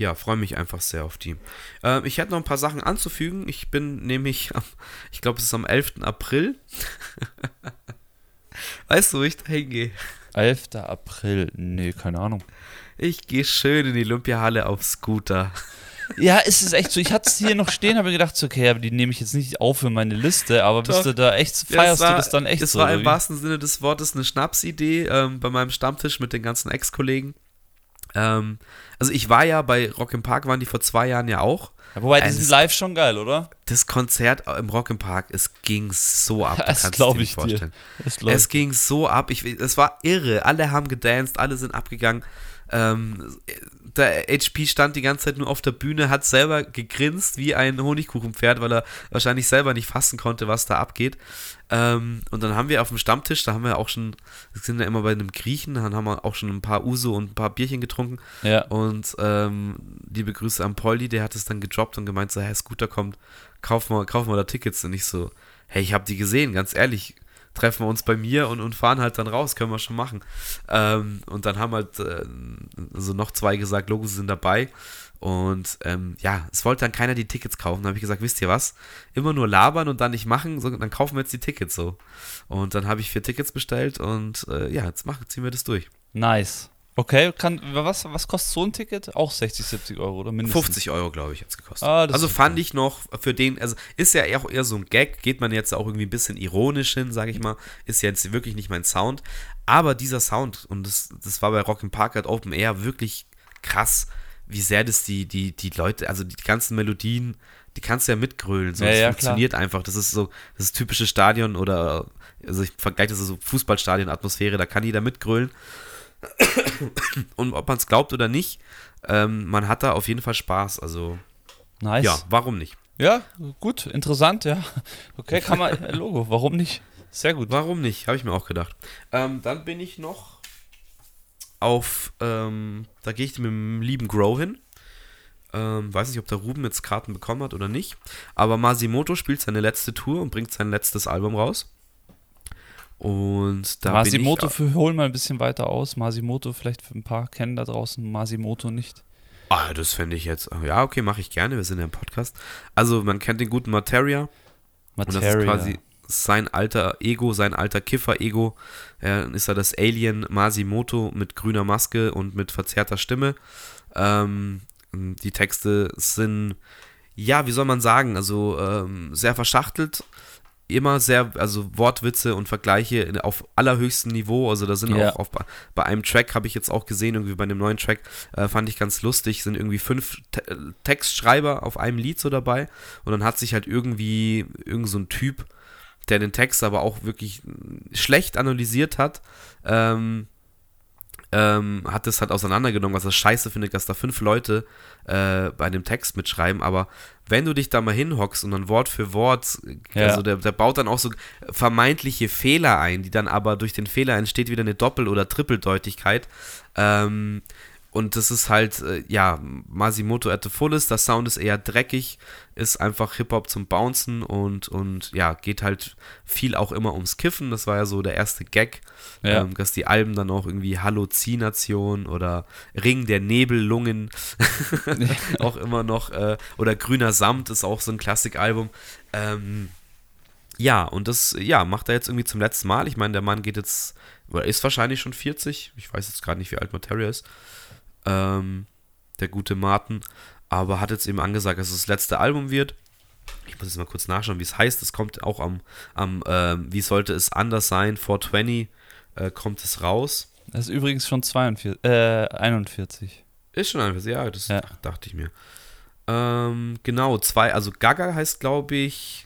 ja, freue mich einfach sehr auf die. Ähm, ich hätte noch ein paar Sachen anzufügen. Ich bin nämlich, am, ich glaube, es ist am 11. April. weißt du, wo ich da hingehe? 11. April. Nee, keine Ahnung. Ich gehe schön in die Olympiahalle auf Scooter. Ja, es ist echt so. Ich hatte es hier noch stehen, habe gedacht, so, okay, aber die nehme ich jetzt nicht auf für meine Liste, aber bist Doch. du da echt, feierst war, du das dann echt Das so? war oder im wahrsten Sinne des Wortes eine Schnapsidee ähm, bei meinem Stammtisch mit den ganzen Ex-Kollegen. Ähm, also ich war ja bei Rock im Park, waren die vor zwei Jahren ja auch. Ja, wobei, die Also sind live schon geil, oder? Das Konzert im Rock im Park, es ging so ab. Das kannst glaub dir nicht ich dir. vorstellen. Das läuft. Es ging so ab. Ich, es war irre. Alle haben gedanced, alle sind abgegangen. Ähm, der HP stand die ganze Zeit nur auf der Bühne, hat selber gegrinst wie ein Honigkuchenpferd, weil er wahrscheinlich selber nicht fassen konnte, was da abgeht. Ähm, und dann haben wir auf dem Stammtisch, da haben wir auch schon, wir sind ja immer bei einem Griechen, dann haben wir auch schon ein paar Uso und ein paar Bierchen getrunken. ja. Und ähm, liebe Grüße an Polly, der hat es dann gedroppt und gemeint, so, hey, Scooter kommt, kauf mal, kauf mal da Tickets. Und ich so, hey, ich habe die gesehen, ganz ehrlich, treffen wir uns bei mir und, und fahren halt dann raus, können wir schon machen. Ähm, und dann haben halt äh, so noch zwei gesagt, Logos sind dabei. Und ähm, ja, es wollte dann keiner die Tickets kaufen. Dann habe ich gesagt, wisst ihr was? Immer nur labern und dann nicht machen, so, dann kaufen wir jetzt die Tickets so. Und dann habe ich vier Tickets bestellt und äh, ja, jetzt machen, ziehen wir das durch. Nice. Okay, kann, was, was kostet so ein Ticket? Auch 60, 70 Euro oder mindestens? 50 Euro, glaube ich, hat es gekostet. Ah, also fand okay. ich noch für den, also ist ja auch eher so ein Gag, geht man jetzt auch irgendwie ein bisschen ironisch hin, sage ich mal, ist ja jetzt wirklich nicht mein Sound. Aber dieser Sound, und das, das war bei Rock im Park halt Open Air wirklich krass, wie sehr das die, die, die Leute, also die ganzen Melodien, die kannst du ja mitgrölen. So, Ja, das ja, funktioniert einfach. Das ist so, das ist typische Stadion oder, also ich vergleiche das so Fußballstadion-Atmosphäre, da kann jeder mitgrölen. Und ob man es glaubt oder nicht, ähm, man hat da auf jeden Fall Spaß. Also, Nice. ja, warum nicht? Ja, gut, interessant, ja. Okay, kann man, äh, Logo, warum nicht? Sehr gut. Warum nicht? Habe ich mir auch gedacht. Ähm, dann bin ich noch auf, ähm, da gehe ich mit dem lieben Grow hin. Ähm, weiß nicht, ob der Ruben jetzt Karten bekommen hat oder nicht. Aber Masimoto spielt seine letzte Tour und bringt sein letztes Album raus. Und da Masimoto, bin ich, für, hol mal ein bisschen weiter aus. Masimoto, vielleicht für ein paar kennen da draußen Masimoto nicht. Ah, das fände ich jetzt. Ja, okay, mache ich gerne. Wir sind ja im Podcast. Also, man kennt den guten Materia. Und das ist Materia. quasi sein alter Ego, sein alter Kiffer-Ego. Er ist er das Alien Masimoto mit grüner Maske und mit verzerrter Stimme. Ähm, die Texte sind, ja, wie soll man sagen, also ähm, sehr verschachtelt. Immer sehr, also Wortwitze und Vergleiche auf allerhöchstem Niveau. Also da sind Ja. auch auf, bei einem Track habe ich jetzt auch gesehen, irgendwie bei dem neuen Track, äh, fand ich ganz lustig, sind irgendwie fünf Te äh, Textschreiber auf einem Lied so dabei. Und dann hat sich halt irgendwie irgend so ein Typ, der den Text aber auch wirklich schlecht analysiert hat, ähm, ähm, hat es halt auseinandergenommen, was er scheiße findet, dass da fünf Leute äh, bei dem Text mitschreiben, aber wenn du dich da mal hinhockst und dann Wort für Wort, Ja. also der, der baut dann auch so vermeintliche Fehler ein, die dann aber durch den Fehler entsteht wieder eine Doppel- oder Trippeldeutigkeit. Ähm, und das ist halt, äh, ja, Masimoto at the fullest, der Sound ist eher dreckig, ist einfach Hip-Hop zum Bouncen und, und ja, geht halt viel auch immer ums Kiffen. Das war ja so der erste Gag, Ja. ähm, dass die Alben dann auch irgendwie Halluzination oder Ring der Nebellungen auch immer noch, äh, oder Grüner Samt ist auch so ein Klassikalbum. Ähm, ja, und das, ja, macht er jetzt irgendwie zum letzten Mal. Ich meine, der Mann geht jetzt, oder ist wahrscheinlich schon 40. Ich weiß jetzt gerade nicht, wie alt Materia ist. Ähm, der gute Martin. Aber hat jetzt eben angesagt, dass es das letzte Album wird. Ich muss jetzt mal kurz nachschauen, wie es heißt. Es kommt auch am, am ähm, wie sollte es anders sein, 420 äh, kommt es raus. Das ist übrigens schon 42, äh, 41. Ist schon einfach, ja, das Ja. dachte ich mir. Ähm, genau, zwei, also Gaga heißt, glaube ich,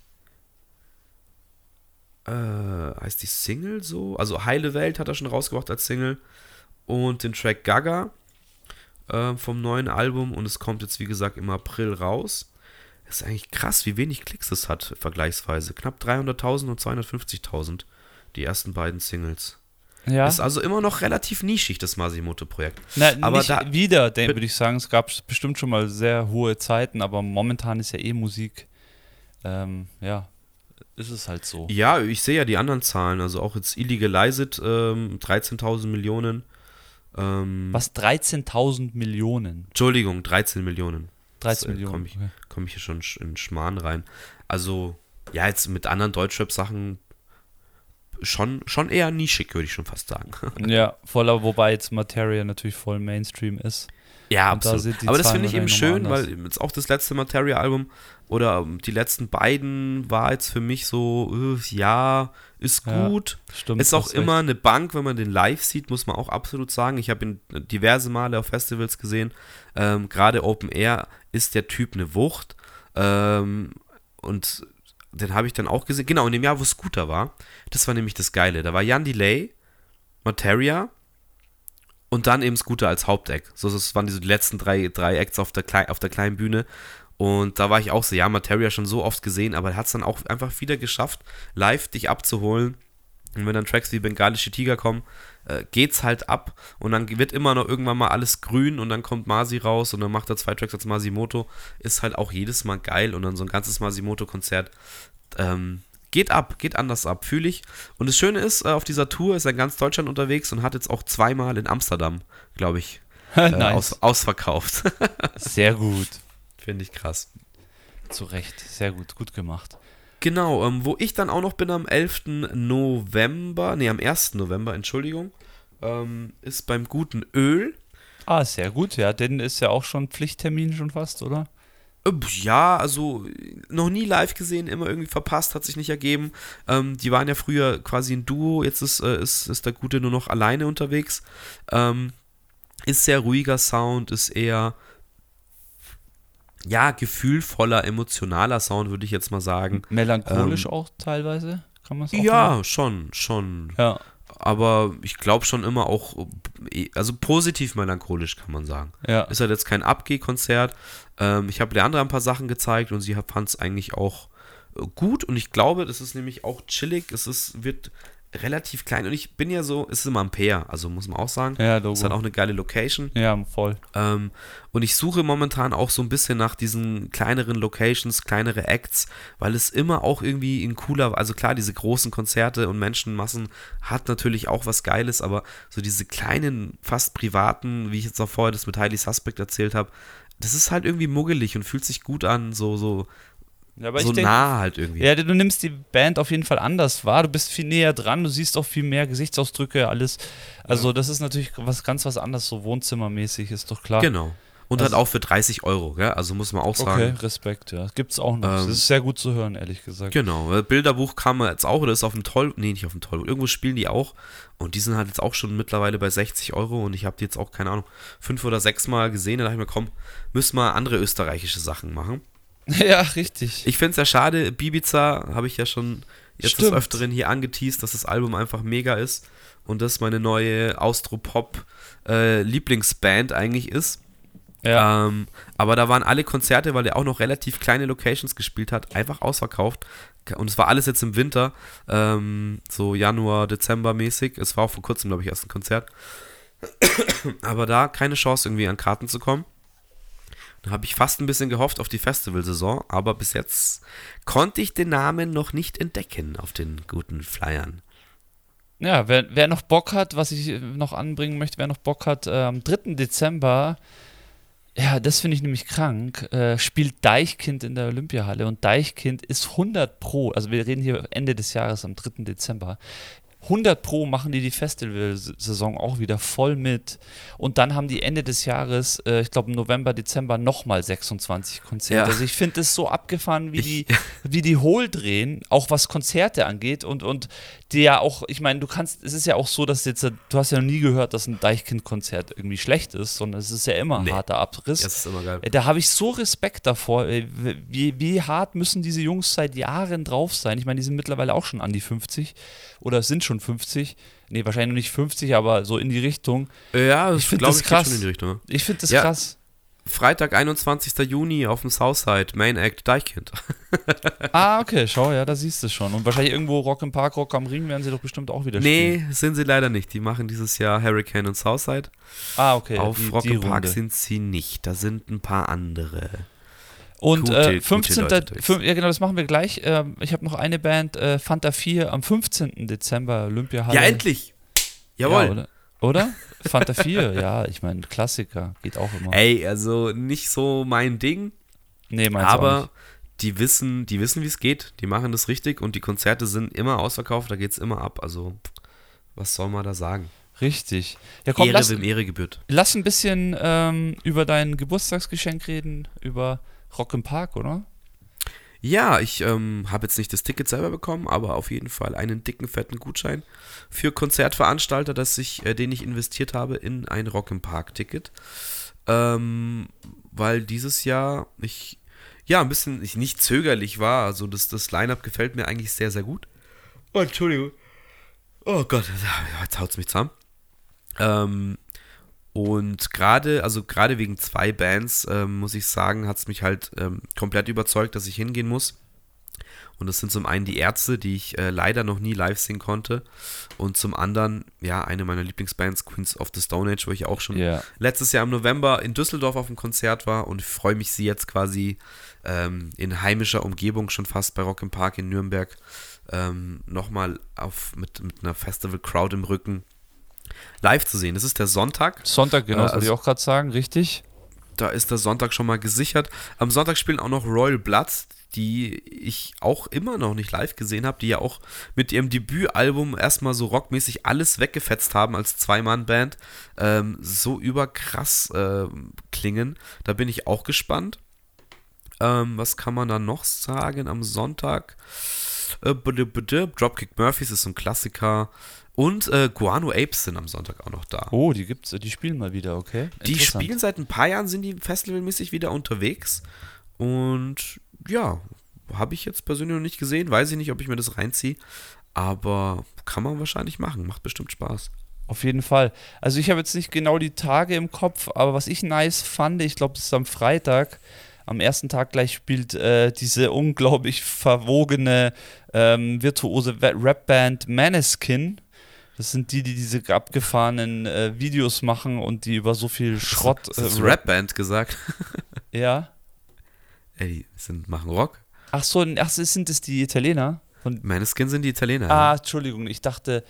äh, heißt die Single so? Also Heile Welt hat er schon rausgebracht als Single. Und den Track Gaga äh, vom neuen Album. Und es kommt jetzt, wie gesagt, im April raus. ist eigentlich krass, wie wenig Klicks es hat, vergleichsweise. Knapp 300.000 und 250.000, die ersten beiden Singles. Ja. Ist also immer noch relativ nischig, das Masimoto-Projekt. Aber da- wieder, würde ich sagen. Es gab bestimmt schon mal sehr hohe Zeiten, aber momentan ist ja eh Musik. Ähm, ja, ist es halt so. Ja, ich sehe ja die anderen Zahlen. Also auch jetzt Illegalized, ähm, 13.000 Millionen. Ähm, Was? 13.000 Millionen. Entschuldigung, 13 Millionen. 13 äh, Millionen. komm ich- okay. Komme ich hier schon sch- in Schmarrn rein. Also, ja, jetzt mit anderen Deutschrap-Sachen schon, schon eher nischig, würde ich schon fast sagen. Ja, voller, wobei jetzt Materia natürlich voll Mainstream ist. Ja, Und da absolut. die Aber das finde ich eben schön, nochmal weil jetzt auch das letzte Materia-Album oder ähm, die letzten beiden war jetzt für mich so, äh, ja, ist Ja, gut. Stimmt. Ist auch immer recht. eine Bank, wenn man den live sieht, muss man auch absolut sagen. Ich habe ihn diverse Male auf Festivals gesehen. Ähm, Gerade Open Air ist der Typ eine Wucht. Ähm, und den habe ich dann auch gesehen. Genau, in dem Jahr, wo Scooter war. Das war nämlich das Geile. Da war Jan Delay, Materia und dann eben Scooter als Haupteck. So, das waren diese letzten drei, drei Acts auf der, Klei auf der kleinen Bühne. Und da war ich auch so, ja, Materia schon so oft gesehen, aber er hat es dann auch einfach wieder geschafft, live dich abzuholen. Und wenn dann Tracks wie Bengalische Tiger kommen, äh, geht's halt ab und dann wird immer noch irgendwann mal alles grün und dann kommt Masi raus und dann macht er zwei Tracks als Masimoto. Ist halt auch jedes Mal geil und dann so ein ganzes Masimoto-Konzert ähm, geht ab, geht anders ab, fühle ich. Und das Schöne ist, äh, auf dieser Tour ist er in ganz Deutschland unterwegs und hat jetzt auch zweimal in Amsterdam, glaube ich, äh, nice. aus, ausverkauft. Sehr gut. Finde ich krass. Zu Recht. Sehr gut. Gut gemacht. Genau, ähm, wo ich dann auch noch bin am 11. November, nee, am 1. November, Entschuldigung, ähm, ist beim guten Öl. Ah, sehr gut. Ja, denn ist ja auch schon Pflichttermin schon fast, oder? Äh, Ja, also noch nie live gesehen, immer irgendwie verpasst, hat sich nicht ergeben. Ähm, die waren ja früher quasi ein Duo, jetzt ist, äh, ist, ist der Gute nur noch alleine unterwegs. Ähm, ist sehr ruhiger Sound, ist eher, ja, gefühlvoller, emotionaler Sound, würde ich jetzt mal sagen. Melancholisch auch teilweise, kann man auch Ja, nennen? schon, schon. Ja. Aber ich glaube schon immer auch, äh, also positiv melancholisch kann man sagen. Ja. Ist halt jetzt kein Abgehkonzert. Ähm, ich habe Leandra ein paar Sachen gezeigt und sie fand es eigentlich auch äh, gut und ich glaube, das ist nämlich auch chillig. Es ist, wird relativ klein und ich bin ja so, es ist im Ampere, also muss man auch sagen. Ja, Logo. ist halt auch eine geile Location. ja, voll. Ähm, und ich suche momentan auch so ein bisschen nach diesen kleineren Locations, kleinere Acts, weil es immer auch irgendwie ein cooler, also klar, diese großen Konzerte und Menschenmassen hat natürlich auch was Geiles, aber so diese kleinen, fast privaten, wie ich jetzt auch vorher das mit Highly Suspect erzählt habe, das ist halt irgendwie muggelig und fühlt sich gut an, so, so, Ja, aber so ich denk, nah halt irgendwie. Ja, du nimmst die Band auf jeden Fall anders wahr. Du bist viel näher dran, du siehst auch viel mehr Gesichtsausdrücke, alles. Also, das ist natürlich was ganz was anderes, so wohnzimmermäßig, ist doch klar. Genau. Und Also- halt auch für 30 Euro, gell? also muss man auch sagen. Okay, Respekt, ja. Gibt's auch noch. Ähm, das ist sehr gut zu hören, ehrlich gesagt. Genau, Bilderbuch kam jetzt auch, oder ist auf dem Toll, nee, nicht auf dem Toll, irgendwo spielen die auch und die sind halt jetzt auch schon mittlerweile bei 60 Euro und ich habe die jetzt auch, keine Ahnung, fünf oder sechs Mal gesehen, da dachte ich mir, komm, müssen wir andere österreichische Sachen machen. ja, richtig. Ich finde es ja schade, Bibiza habe ich ja schon jetzt Stimmt. des Öfteren hier angeteased, dass das Album einfach mega ist und das meine neue Austropop-Lieblingsband eigentlich ist. ja. Ähm, aber da waren alle Konzerte, weil er auch noch relativ kleine Locations gespielt hat, einfach ausverkauft. Und es war alles jetzt im Winter, ähm, so Januar, Dezember mäßig. Es war auch vor kurzem, glaube ich, erst ein Konzert. Aber da keine Chance, irgendwie an Karten zu kommen. Da habe ich fast ein bisschen gehofft auf die Festivalsaison, aber bis jetzt konnte ich den Namen noch nicht entdecken auf den guten Flyern. Ja, wer, wer noch Bock hat, was ich noch anbringen möchte, wer noch Bock hat, äh, am 3. Dezember, ja, das finde ich nämlich krank, äh, spielt Deichkind in der Olympiahalle und Deichkind ist 100 Pro, also wir reden hier Ende des Jahres am 3. Dezember. 100 Pro machen die die Festivalsaison auch wieder voll mit. Und dann haben die Ende des Jahres, äh, ich glaube November, Dezember, nochmal 26 Konzerte. Ja. Also ich finde es so abgefahren, wie Ich- die, wie die hohl drehen, auch was Konzerte angeht. Und, und die ja auch, ich meine, du kannst, es ist ja auch so, dass jetzt, du hast ja noch nie gehört, dass ein Deichkind-Konzert irgendwie schlecht ist, sondern es ist ja immer ein Nee. harter Abriss. Das ist immer geil. Äh, Da habe ich so Respekt davor. äh, Wie, wie hart müssen diese Jungs seit Jahren drauf sein? Ich meine, die sind mittlerweile auch schon an die 50 oder sind schon 50. Nee, wahrscheinlich noch nicht 50, aber so in die Richtung. Ja, Ich find glaub das krass. Ich finde das Ja. krass. Freitag, 21. Juni auf dem Southside, Main Act Deichkind. ah, okay, schau, ja, da siehst du schon. Und wahrscheinlich irgendwo Rock im Park, Rock am Ring werden sie doch bestimmt auch wieder spielen. Nee, sind sie leider nicht. Die machen dieses Jahr Hurricane und Southside. Ah, okay. Auf die, Rock im Park Runde. sind sie nicht. Da sind ein paar andere. Und gute, äh, 15. Fünf, ja, genau, das machen wir gleich. Ähm, ich habe noch eine Band, äh, Fanta 4, am 15. Dezember, Olympiahalle. Ja, endlich! Jawohl. Ja, oder? Fanta 4, ja, ich meine, Klassiker, geht auch immer. Ey, also nicht so mein Ding. Nee, meins Aber die wissen, die wissen, wie es geht. Die machen das richtig und die Konzerte sind immer ausverkauft, da geht es immer ab. Also, was soll man da sagen? Richtig. Ja, komm, Ehre, lass, wem Ehre gebührt. Lass ein bisschen ähm, über dein Geburtstagsgeschenk reden, über Rock im Park, oder? Ja, ich ähm, habe jetzt nicht das Ticket selber bekommen, aber auf jeden Fall einen dicken, fetten Gutschein für Konzertveranstalter, dass ich, äh, den ich investiert habe in ein Rock im Park-Ticket. Ähm, weil dieses Jahr ich ja ein bisschen ich nicht zögerlich war. Also das, das Line-Up gefällt mir eigentlich sehr, sehr gut. Oh, Entschuldigung. Oh Gott, jetzt haut es mich zusammen. Ähm, und gerade, also gerade wegen zwei Bands, ähm, muss ich sagen, hat es mich halt ähm, komplett überzeugt, dass ich hingehen muss. Und das sind zum einen die Ärzte, die ich äh, leider noch nie live sehen konnte. Und zum anderen, ja, eine meiner Lieblingsbands, Queens of the Stone Age, wo ich auch schon yeah. letztes Jahr im November in Düsseldorf auf dem Konzert war und freue mich, sie jetzt quasi ähm, in heimischer Umgebung, schon fast bei Rock im Park in Nürnberg, ähm, nochmal mit, mit einer Festival-Crowd im Rücken live zu sehen. Das ist der Sonntag. Sonntag, genau, äh, das wollte ich also auch gerade sagen, richtig. Da ist der Sonntag schon mal gesichert. Am Sonntag spielen auch noch Royal Bloods, die ich auch immer noch nicht live gesehen habe, die ja auch mit ihrem Debütalbum erstmal so rockmäßig alles weggefetzt haben als Zwei-Mann-Band. Ähm, so überkrass äh, klingen. Da bin ich auch gespannt. Ähm, was kann man da noch sagen am Sonntag? Äh, Dropkick Murphys ist so ein Klassiker. Und äh, Guano Apes sind am Sonntag auch noch da. Oh, die gibt's, die spielen mal wieder, okay. Die spielen seit ein paar Jahren, sind die festivalmäßig wieder unterwegs. Und ja, habe ich jetzt persönlich noch nicht gesehen. Weiß ich nicht, ob ich mir das reinziehe. Aber kann man wahrscheinlich machen. Macht bestimmt Spaß. Auf jeden Fall. Also ich habe jetzt nicht genau die Tage im Kopf, aber was ich nice fand, ich glaube, das ist am Freitag, am ersten Tag gleich spielt äh, diese unglaublich verwogene ähm, virtuose Rapband Maneskin das sind die, die diese abgefahrenen äh, Videos machen und die über so viel Schrott. Das ist äh, Rapband gesagt. ja. Ey, die sind, machen Rock. Ach so, ach, sind das die Italiener? Von Meine Skin sind die Italiener. Ah, ja. Entschuldigung, ich dachte,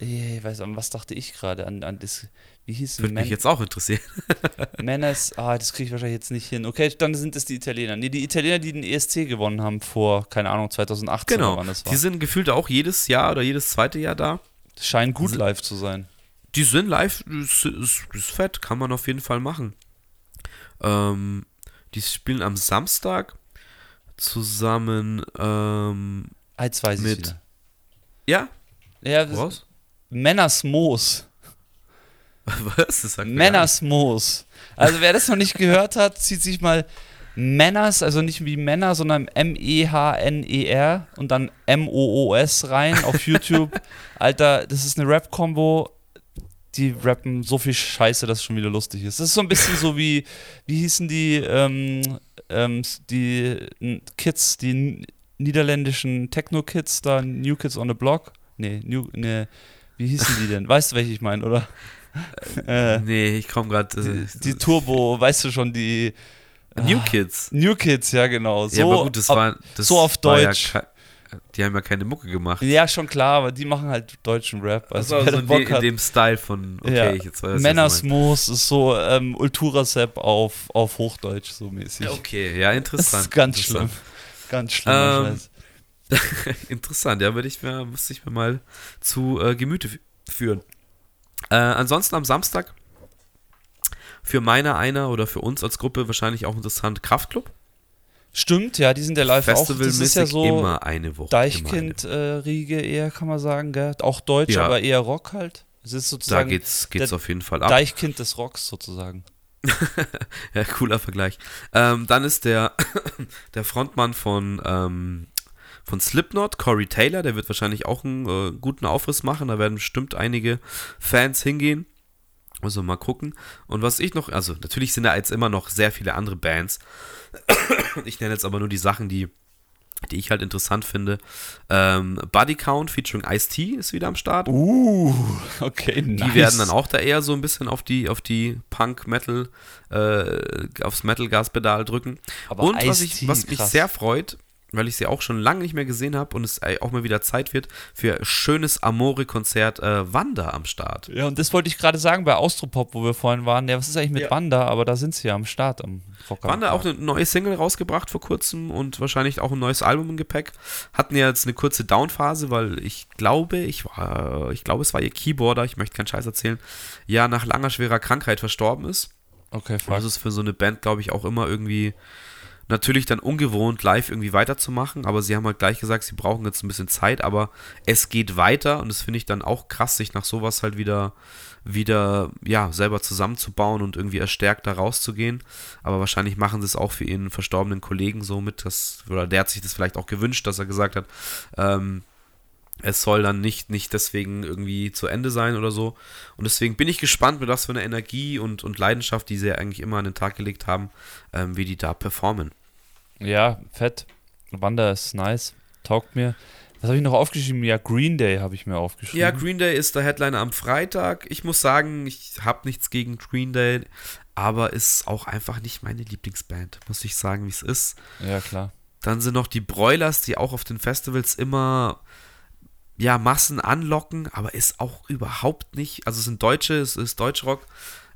ich weiß, an was dachte ich gerade? An, an das, wie hieß es? Würde mich jetzt auch interessieren. Menace, ah, das kriege ich wahrscheinlich jetzt nicht hin. Okay, dann sind es die Italiener. Nee, die Italiener, die den ESC gewonnen haben vor, keine Ahnung, 2018 genau. wann das war. Die sind gefühlt auch jedes Jahr oder jedes zweite Jahr da. Das scheint gut live zu sein. Die sind live, ist, ist, ist fett, kann man auf jeden Fall machen. Ähm, die spielen am Samstag zusammen ähm, Als weiß mit. Ich wieder. Ja? Ja, Was? Männers Moos. Was? Das Männers Moos. Also wer das noch nicht gehört hat, zieht sich mal Männers, also nicht wie Männer, sondern M-E-H-N-E-R und dann M-O-O-S rein auf YouTube. Alter, das ist eine Rap-Kombo. Die rappen so viel Scheiße, dass es schon wieder lustig ist. Das ist so ein bisschen so wie, wie hießen die, ähm, ähm, die Kids, die niederländischen Techno-Kids da, New Kids on the Block? Nee, New, nee, wie hießen die denn? Weißt du, welche ich meine, oder? äh, nee, ich komme gerade. Die, die Turbo, weißt du schon, die New ah, Kids. New Kids, ja, genau. So, ja, aber gut, das war, das so auf Deutsch. Ja, die haben ja keine Mucke gemacht. Ja, schon klar, aber die machen halt deutschen Rap. Also, also in, de, in, dem Style von, okay, ja. ich jetzt weiß Männers Moos ist so ähm, Ulturasep auf, auf Hochdeutsch, so mäßig. Ja, okay, ja, interessant. Das ist ganz schlimm. Ganz schlimm. Ähm, interessant, ja, würde ich mir, müsste ich mir mal zu äh, Gemüte führen. Äh, ansonsten am Samstag für meine einer oder für uns als Gruppe wahrscheinlich auch interessant Kraftclub. Stimmt, ja, die sind ja live auch. Das ist ja so immer eine Woche. Deichkind-Riege äh, eher, kann man sagen, gell? Auch deutsch, ja. aber eher Rock halt. Es ist sozusagen. Da geht's, geht's auf jeden Fall ab. Deichkind des Rocks sozusagen. ja, cooler Vergleich. Ähm, dann ist der, der Frontmann von, ähm, von Slipknot, Corey Taylor, der wird wahrscheinlich auch einen äh, guten Aufriss machen. Da werden bestimmt einige Fans hingehen. Also mal gucken. Und was ich noch, also natürlich sind da jetzt immer noch sehr viele andere Bands. Ich nenne jetzt aber nur die Sachen, die, die ich halt interessant finde. Ähm, Body Count featuring Ice-T ist wieder am Start. Uh, okay, nice. Die werden dann auch da eher so ein bisschen auf die, auf die Punk-Metal, äh, aufs Metal-Gaspedal drücken. Aber Und was, ich, was mich sehr freut, weil ich sie auch schon lange nicht mehr gesehen habe und es auch mal wieder Zeit wird für schönes Amore-Konzert äh, Wanda am Start. Ja, und das wollte ich gerade sagen bei Austropop, wo wir vorhin waren. Ja, was ist eigentlich mit Ja. Wanda? Aber da sind sie ja am Start am Rocker. Wanda auch eine neue Single rausgebracht vor kurzem und wahrscheinlich auch ein neues Album im Gepäck. Hatten ja jetzt eine kurze Downphase, weil ich glaube, ich war, ich glaube, es war ihr Keyboarder, ich möchte keinen Scheiß erzählen, ja nach langer schwerer Krankheit verstorben ist. Okay, fuck. das ist für so eine Band, glaube ich, auch immer irgendwie natürlich dann ungewohnt, live irgendwie weiterzumachen. Aber sie haben halt gleich gesagt, sie brauchen jetzt ein bisschen Zeit, aber es geht weiter und das finde ich dann auch krass, sich nach sowas halt wieder, wieder, ja, selber zusammenzubauen und irgendwie erstärkt da rauszugehen. Aber wahrscheinlich machen sie es auch für ihren verstorbenen Kollegen so mit, dass, oder der hat sich das vielleicht auch gewünscht, dass er gesagt hat, ähm, es soll dann nicht, nicht deswegen irgendwie zu Ende sein oder so. Und deswegen bin ich gespannt, mit was für einer Energie und, und Leidenschaft, die sie ja eigentlich immer an den Tag gelegt haben, ähm, wie die da performen. Ja, fett. Wanda ist nice. Taugt mir. Was habe ich noch aufgeschrieben? Ja, Green Day habe ich mir aufgeschrieben. Ja, Green Day ist der Headliner am Freitag. Ich muss sagen, ich habe nichts gegen Green Day, aber ist auch einfach nicht meine Lieblingsband, muss ich sagen, wie es ist. ja, klar. Dann sind noch die Broilers, die auch auf den Festivals immer ja, Massen anlocken, aber ist auch überhaupt nicht, also es sind Deutsche, es ist Deutschrock,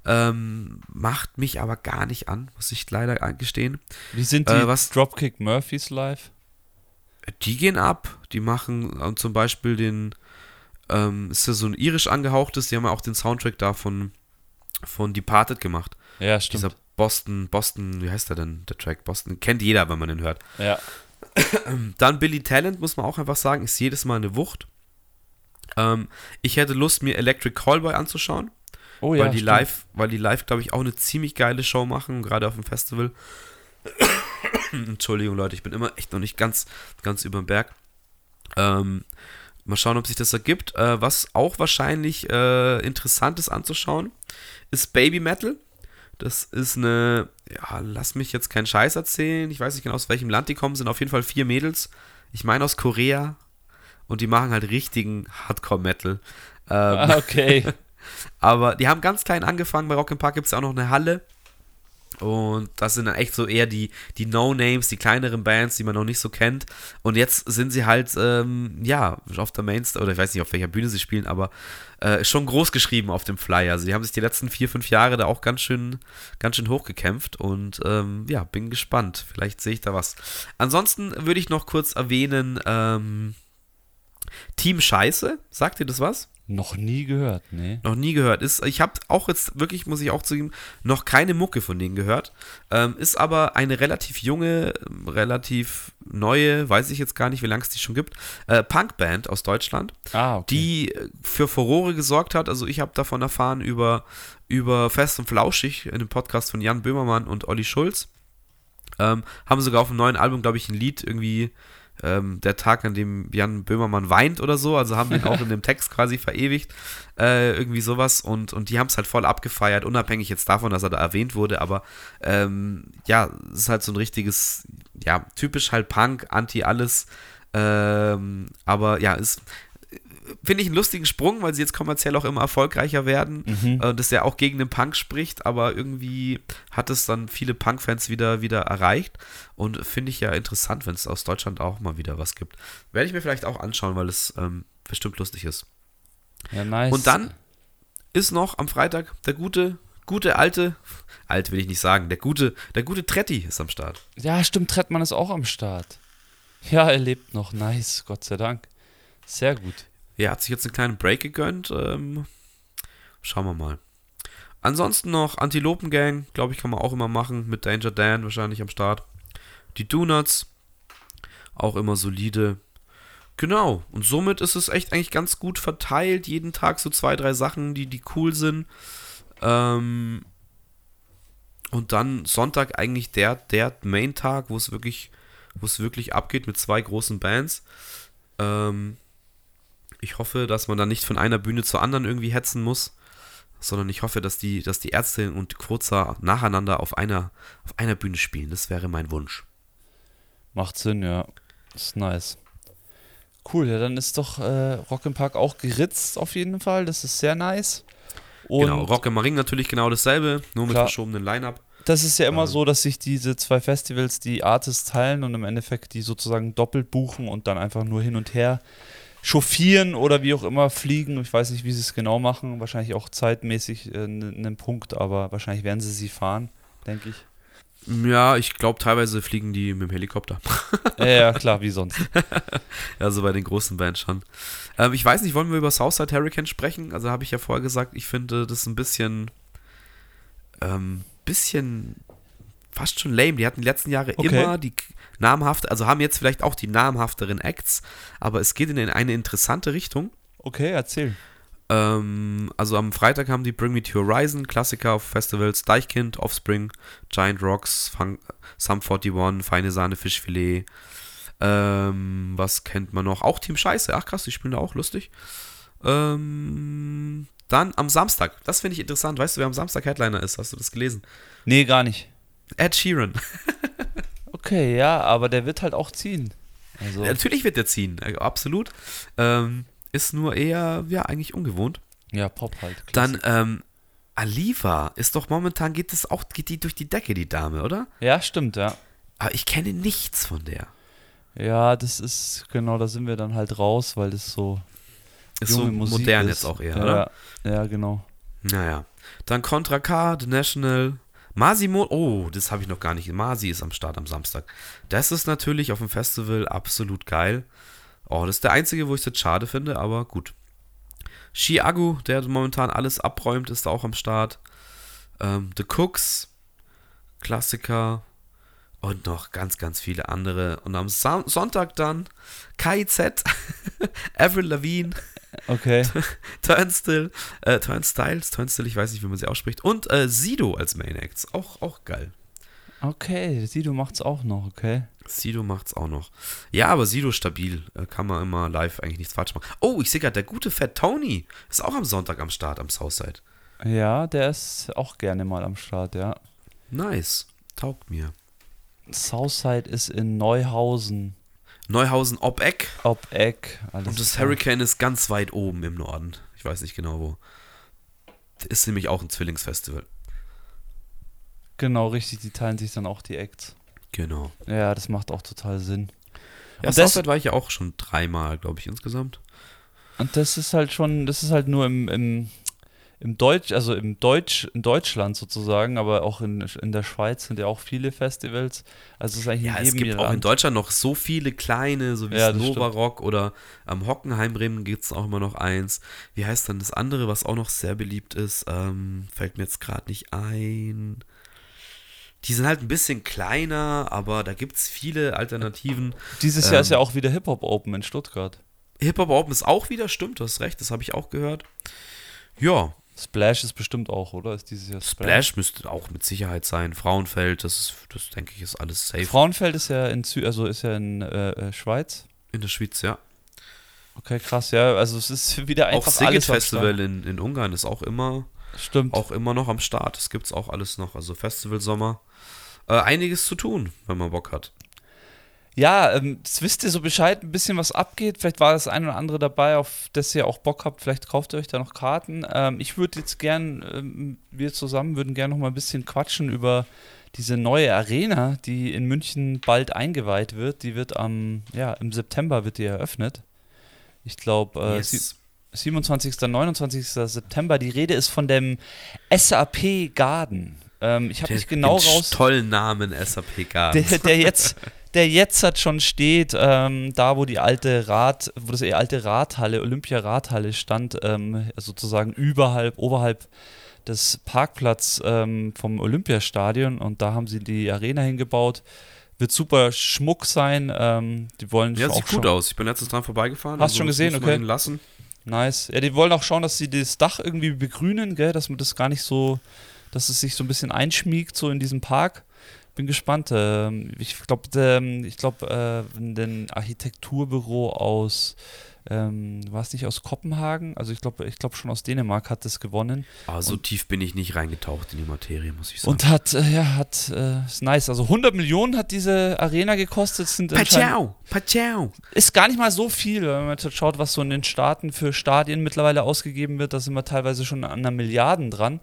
ähm, macht mich aber gar nicht an, muss ich leider eingestehen. Wie sind die Äh, was- Dropkick Murphys live? Die gehen ab, die machen äh, zum Beispiel den, ähm, ist ja so ein irisch angehauchtes, die haben ja auch den Soundtrack da von, von Departed gemacht. Ja, stimmt. Dieser Boston, Boston, wie heißt der denn, der Track? Boston, kennt jeder, wenn man den hört. ja. Dann Billy Talent, muss man auch einfach sagen, ist jedes Mal eine Wucht. Ähm, ich hätte Lust, mir Electric Callboy anzuschauen, Oh ja, weil, die stimmt. live, weil die live, glaube ich, auch eine ziemlich geile Show machen, gerade auf dem Festival. Entschuldigung, Leute, ich bin immer echt noch nicht ganz, ganz über den Berg. Ähm, mal schauen, ob sich das ergibt. Äh, was auch wahrscheinlich äh, interessant ist anzuschauen, ist Baby Metal. Das ist eine, ja, lass mich jetzt keinen Scheiß erzählen. Ich weiß nicht genau, aus welchem Land die kommen. Sind auf jeden Fall vier Mädels. Ich meine aus Korea. Und die machen halt richtigen Hardcore-Metal. Ähm, Ah, okay. aber die haben ganz klein angefangen. Bei Rock Park gibt es auch noch eine Halle. Und das sind dann echt so eher die, die No-Names, die kleineren Bands, die man noch nicht so kennt. Und jetzt sind sie halt, ähm, ja, auf der Mainstage, oder ich weiß nicht, auf welcher Bühne sie spielen, aber äh, schon groß geschrieben auf dem Flyer. Also die haben sich die letzten vier, fünf Jahre da auch ganz schön, ganz schön hochgekämpft. Und ähm, ja, bin gespannt. Vielleicht sehe ich da was. Ansonsten würde ich noch kurz erwähnen, ähm, Team Scheiße. Sagt ihr das was? Noch nie gehört, nee. Noch nie gehört. Ist, ich habe auch jetzt wirklich, muss ich auch zugeben, noch keine Mucke von denen gehört. Ähm, ist aber eine relativ junge, relativ neue, weiß ich jetzt gar nicht, wie lange es die schon gibt, äh, Punkband aus Deutschland, Ah, okay. die äh, für Furore gesorgt hat. Also ich habe davon erfahren über, über Fest und Flauschig in dem Podcast von Jan Böhmermann und Olli Schulz. Ähm, haben sogar auf dem neuen Album, glaube ich, ein Lied irgendwie ähm, der Tag, an dem Jan Böhmermann weint oder so. Also haben den auch in dem Text quasi verewigt. Äh, irgendwie sowas. Und, und die haben es halt voll abgefeiert, unabhängig jetzt davon, dass er da erwähnt wurde. Aber ähm, ja, es ist halt so ein richtiges, ja, typisch halt Punk, Anti-Alles. Ähm, aber ja, ist. Finde ich einen lustigen Sprung, weil sie jetzt kommerziell auch immer erfolgreicher werden. Mhm. Äh, das ja auch gegen den Punk spricht, aber irgendwie hat es dann viele Punk-Fans wieder, wieder erreicht. Und finde ich ja interessant, wenn es aus Deutschland auch mal wieder was gibt. Werde ich mir vielleicht auch anschauen, weil es ähm, bestimmt lustig ist. Ja, nice. Und dann ist noch am Freitag der gute, gute alte, alt will ich nicht sagen, der gute, der gute Tretti ist am Start. Ja, stimmt, Trettmann ist auch am Start. Ja, er lebt noch. Nice, Gott sei Dank. Sehr gut. Er hat sich jetzt einen kleinen Break gegönnt. Ähm, schauen wir mal. Ansonsten noch Antilopen-Gang, glaube ich, kann man auch immer machen. Mit Danger Dan wahrscheinlich am Start. Die Donuts, auch immer solide. Genau, und somit ist es echt eigentlich ganz gut verteilt. Jeden Tag so zwei, drei Sachen, die, die cool sind. Ähm, und dann Sonntag eigentlich der, der Main-Tag, wo es wirklich, wo es wirklich abgeht mit zwei großen Bands. Ähm, ich hoffe, dass man dann nicht von einer Bühne zur anderen irgendwie hetzen muss. sondern ich hoffe, dass die, dass die Ärzte und Kurzer nacheinander auf einer, auf einer Bühne spielen. Das wäre mein Wunsch. Macht Sinn, ja. ist nice. Cool, ja, dann ist doch äh, Rock im Park auch geritzt auf jeden Fall. Das ist sehr nice. Und genau, Rock im Ring natürlich genau dasselbe, nur mit klar, verschobenen Line-Up. Das ist ja immer ähm, so, dass sich diese zwei Festivals die Artists teilen und im Endeffekt die sozusagen doppelt buchen und dann einfach nur hin und her chauffieren oder wie auch immer fliegen. Ich weiß nicht, wie sie es genau machen. Wahrscheinlich auch zeitmäßig äh, einen Punkt, aber wahrscheinlich werden sie sie fahren, denke ich. Ja, ich glaube, teilweise fliegen die mit dem Helikopter. ja, ja, klar, wie sonst. ja, so bei den großen Bands schon. Ähm, ich weiß nicht, wollen wir über Southside Hurricane sprechen? Also habe ich ja vorher gesagt, ich finde das ein bisschen, ähm, bisschen fast schon lame. Die hatten die letzten Jahre okay. immer die namhafte, also haben jetzt vielleicht auch die namhafteren Acts, aber es geht in eine interessante Richtung. Okay, erzähl. Ähm, also am Freitag haben die Bring Me to Horizon, Klassiker auf Festivals, Deichkind, Offspring, Giant Rocks, Fun Sum 41, Feine Sahne, Fischfilet. Ähm, was kennt man noch? Auch Team Scheiße. Ach krass, die spielen da auch lustig. Ähm, dann am Samstag, das finde ich interessant. Weißt du, wer am Samstag Headliner ist? Hast du das gelesen? Nee, gar nicht. Ed Sheeran. okay, ja, aber der wird halt auch ziehen. Also. Natürlich wird der ziehen, äh, absolut. Ähm, ist nur eher, ja, eigentlich ungewohnt. Ja, Pop halt. Klassik. Dann, ähm, Aliva ist doch momentan, geht es auch, geht die durch die Decke, die Dame, oder? Ja, stimmt, ja. Aber ich kenne nichts von der. Ja, das ist, genau, da sind wir dann halt raus, weil das so. Ist so Musik modern ist. jetzt auch eher, ja, oder? Ja, genau. Naja. Dann Contra K, The National, Masimo, oh, das habe ich noch gar nicht. Masi ist am Start am Samstag. Das ist natürlich auf dem Festival absolut geil. Oh, das ist der einzige, wo ich es schade finde, aber gut. Chiago, der momentan alles abräumt, ist auch am Start. Ähm, The Cooks, Klassiker und noch ganz, ganz viele andere. Und am Son Sonntag dann KIZ, Avril Lavigne. Okay. Turnstile, äh, Turnstiles, Turnstile, ich weiß nicht, wie man sie ausspricht. Und äh, Sido als Main Acts. Auch, auch geil. Okay, Sido macht's auch noch, okay. Sido macht's auch noch. Ja, aber Sido stabil. Äh, kann man immer live eigentlich nichts falsch machen. Oh, ich sehe gerade, der gute Fat Tony ist auch am Sonntag am Start am Southside. Ja, der ist auch gerne mal am Start, ja. Nice. Taugt mir. Southside ist in Neuhausen. Neuhausen ob Eck. Ob Eck. Und das klar. Hurricane ist ganz weit oben im Norden. Ich weiß nicht genau wo. Ist nämlich auch ein Zwillingsfestival. Genau, richtig. Die teilen sich dann auch die Acts. Genau. Ja, das macht auch total Sinn. Ja, und das war ich ja auch schon dreimal, glaube ich, insgesamt. Und das ist halt schon, das ist halt nur im, im, im Deutsch, also im Deutsch, in Deutschland sozusagen, aber auch in, in der Schweiz sind ja auch viele Festivals. Also es ist eigentlich ja, es gibt auch in Deutschland noch so viele kleine, so wie ja, Nova Rock oder am Hockenheimrennen gibt es auch immer noch eins. Wie heißt dann das andere, was auch noch sehr beliebt ist? Ähm, fällt mir jetzt gerade nicht ein. Die sind halt ein bisschen kleiner, aber da gibt es viele Alternativen. Dieses ähm, Jahr ist ja ähm, auch wieder Hip-Hop Open in Stuttgart. Hip-Hop Open ist auch wieder, stimmt, du hast recht, das habe ich auch gehört. Ja. Splash ist bestimmt auch, oder? Ist dieses Jahr Splash? Splash müsste auch mit Sicherheit sein. Frauenfeld, das ist, das denke ich, ist alles safe. Frauenfeld ist ja in Zü also ist ja in äh, äh, Schweiz. In der Schweiz, ja. Okay, krass, ja. Also es ist wieder einfach auch alles Festival in, in Ungarn ist auch immer Stimmt. auch immer noch am Start. Das gibt es auch alles noch. Also Festival Sommer äh, einiges zu tun, wenn man Bock hat. Ja, ähm, das wisst ihr so Bescheid, ein bisschen was abgeht. Vielleicht war das ein oder andere dabei, auf das ihr auch Bock habt. Vielleicht kauft ihr euch da noch Karten. Ähm, ich würde jetzt gern, ähm, wir zusammen würden gern noch mal ein bisschen quatschen über diese neue Arena, die in München bald eingeweiht wird. Die wird am, ja, im September wird die eröffnet. Ich glaube, äh, yes. 27. 29. September. Die Rede ist von dem SAP Garden. Ähm, ich habe nicht genau raus. Tollen Namen SAP Garden. Der, der, jetzt, der jetzt hat schon steht, ähm, da wo die alte Rad, wo das alte Radhalle, Olympia-Radhalle stand, ähm, sozusagen überhalb, oberhalb des Parkplatz ähm, vom Olympiastadion und da haben sie die Arena hingebaut. Wird super Schmuck sein. Ähm, die wollen ja, sieht gut aus. Ich bin letztens dran vorbeigefahren. Hast du also schon gesehen, okay? Lassen. Nice. Ja, die wollen auch schauen, dass sie das Dach irgendwie begrünen, gell, dass man das gar nicht so dass es sich so ein bisschen einschmiegt, so in diesem Park. Bin gespannt. Ähm, ich glaube, ich glaube, äh, ein Architekturbüro aus ähm, war es nicht aus Kopenhagen? Also ich glaube, ich glaube schon aus Dänemark hat es gewonnen. Aber so Und- tief bin ich nicht reingetaucht in die Materie, muss ich sagen. Und hat, äh, ja, hat, äh, ist nice. Also 100 Millionen hat diese Arena gekostet. Sind Pachau, Pachau. ist gar nicht mal so viel, wenn man jetzt schaut, was so in den Staaten für Stadien mittlerweile ausgegeben wird. Da sind wir teilweise schon an einer Milliarden dran.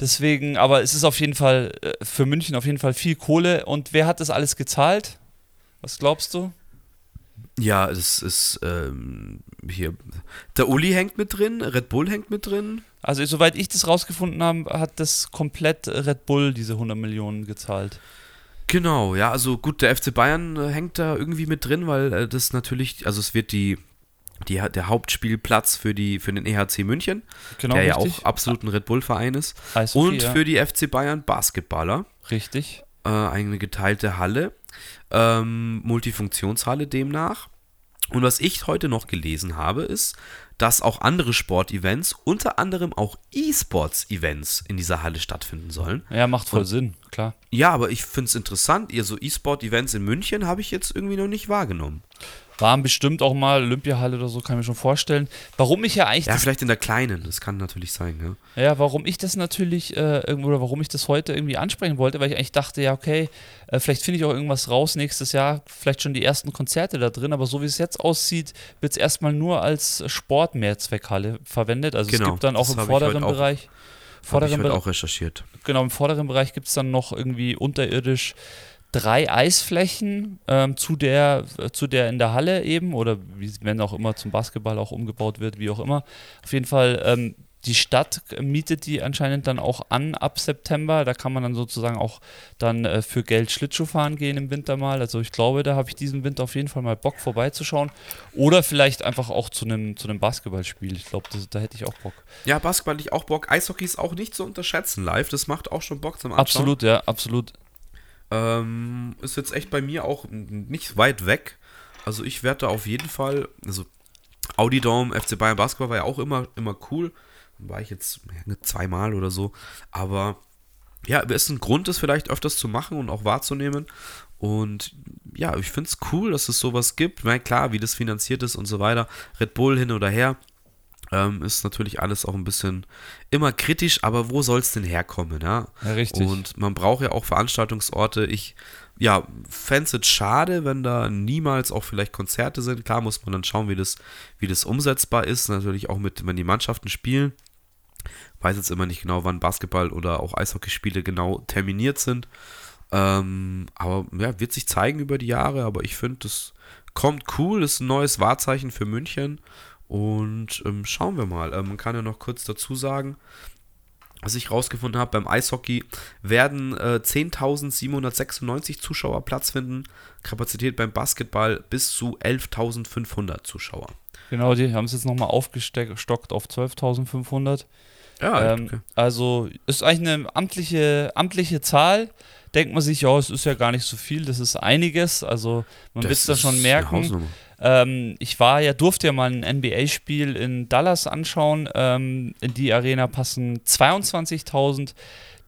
Deswegen, aber es ist auf jeden Fall äh, für München auf jeden Fall viel Kohle. Und wer hat das alles gezahlt? Was glaubst du? Ja, es ist ähm, hier. Der Uli hängt mit drin, Red Bull hängt mit drin. Also, soweit ich das rausgefunden habe, hat das komplett Red Bull diese 100 Millionen gezahlt. Genau, ja, also gut, der FC Bayern äh, hängt da irgendwie mit drin, weil äh, das natürlich, also es wird die, die, der Hauptspielplatz für, die, für den EHC München, Genau, der ja richtig. auch absolut ein Red Bull-Verein ist. Eishockey, Und ja. für die FC Bayern Basketballer, Richtig. äh, eine geteilte Halle, ähm, Multifunktionshalle demnach. Und was ich heute noch gelesen habe, ist, dass auch andere Sportevents, unter anderem auch E-Sports-Events in dieser Halle stattfinden sollen. Ja, macht voll Und- Sinn, klar. Ja, aber ich finde es interessant, ihr so E-Sport-Events in München habe ich jetzt irgendwie noch nicht wahrgenommen. Waren bestimmt auch mal Olympiahalle oder so, kann ich mir schon vorstellen. Warum ich ja eigentlich Ja, vielleicht in der kleinen, das kann natürlich sein, ja. Ja, warum ich das natürlich äh, irgendwo oder warum ich das heute irgendwie ansprechen wollte, weil ich eigentlich dachte, ja, okay, äh, vielleicht finde ich auch irgendwas raus nächstes Jahr, vielleicht schon die ersten Konzerte da drin, aber so wie es jetzt aussieht, wird es erstmal nur als Sportmehrzweckhalle verwendet. Also es Genau, gibt dann auch im vorderen auch- Bereich. Habe ich Vorderen heute Bereich auch recherchiert. genau, im vorderen Bereich gibt es dann noch irgendwie unterirdisch drei Eisflächen ähm, zu der äh, zu der in der Halle eben oder wie wenn auch immer zum Basketball auch umgebaut wird, wie auch immer. Auf jeden Fall ähm, die Stadt mietet die anscheinend dann auch an ab September. Da kann man dann sozusagen auch dann äh, für Geld Schlittschuh fahren gehen im Winter mal. Also ich glaube, da habe ich diesen Winter auf jeden Fall mal Bock vorbeizuschauen. Oder vielleicht einfach auch zu einem zu einem Basketballspiel. Ich glaube, da hätte ich auch Bock. Ja, Basketball hätte ich auch Bock. Eishockey ist auch nicht zu unterschätzen live. Das macht auch schon Bock zum Anschauen. Absolut, ja, absolut. Ähm, ist jetzt echt bei mir auch nicht weit weg. Also ich werde da auf jeden Fall, also Audi Dome, FC Bayern Basketball war ja auch immer, immer cool. War ich jetzt ja, zweimal oder so. Aber ja, ist ein Grund, das vielleicht öfters zu machen und auch wahrzunehmen. Und ja, ich finde es cool, dass es sowas gibt. Ich meine, klar, wie das finanziert ist und so weiter. Red Bull hin oder her. Ähm, ist natürlich alles auch ein bisschen immer kritisch, aber wo soll es denn herkommen, ja? Ja, richtig. Und man braucht ja auch Veranstaltungsorte. Ich, ja, fände es schade, wenn da niemals auch vielleicht Konzerte sind. Klar muss man dann schauen, wie das, wie das umsetzbar ist. Natürlich auch mit, wenn die Mannschaften spielen. Weiß jetzt immer nicht genau, wann Basketball oder auch Eishockeyspiele genau terminiert sind. Ähm, aber ja, wird sich zeigen über die Jahre. Aber ich finde, das kommt cool. ist ein neues Wahrzeichen für München. Und ähm, schauen wir mal. Ähm, man kann ja noch kurz dazu sagen, was ich rausgefunden habe, beim Eishockey werden äh, 10.796 Zuschauer Platz finden. Kapazität beim Basketball bis zu 11.500 Zuschauer. Genau, die haben es jetzt nochmal aufgestockt auf 12.500. Ja, ähm, okay. Also ist eigentlich eine amtliche, amtliche Zahl. Denkt man sich, ja, es ist ja gar nicht so viel, das ist einiges. Also man wird es da schon merken. Ähm, ich war ja, durfte ja mal ein NBA-Spiel in Dallas anschauen. Ähm, in die Arena passen 22.000.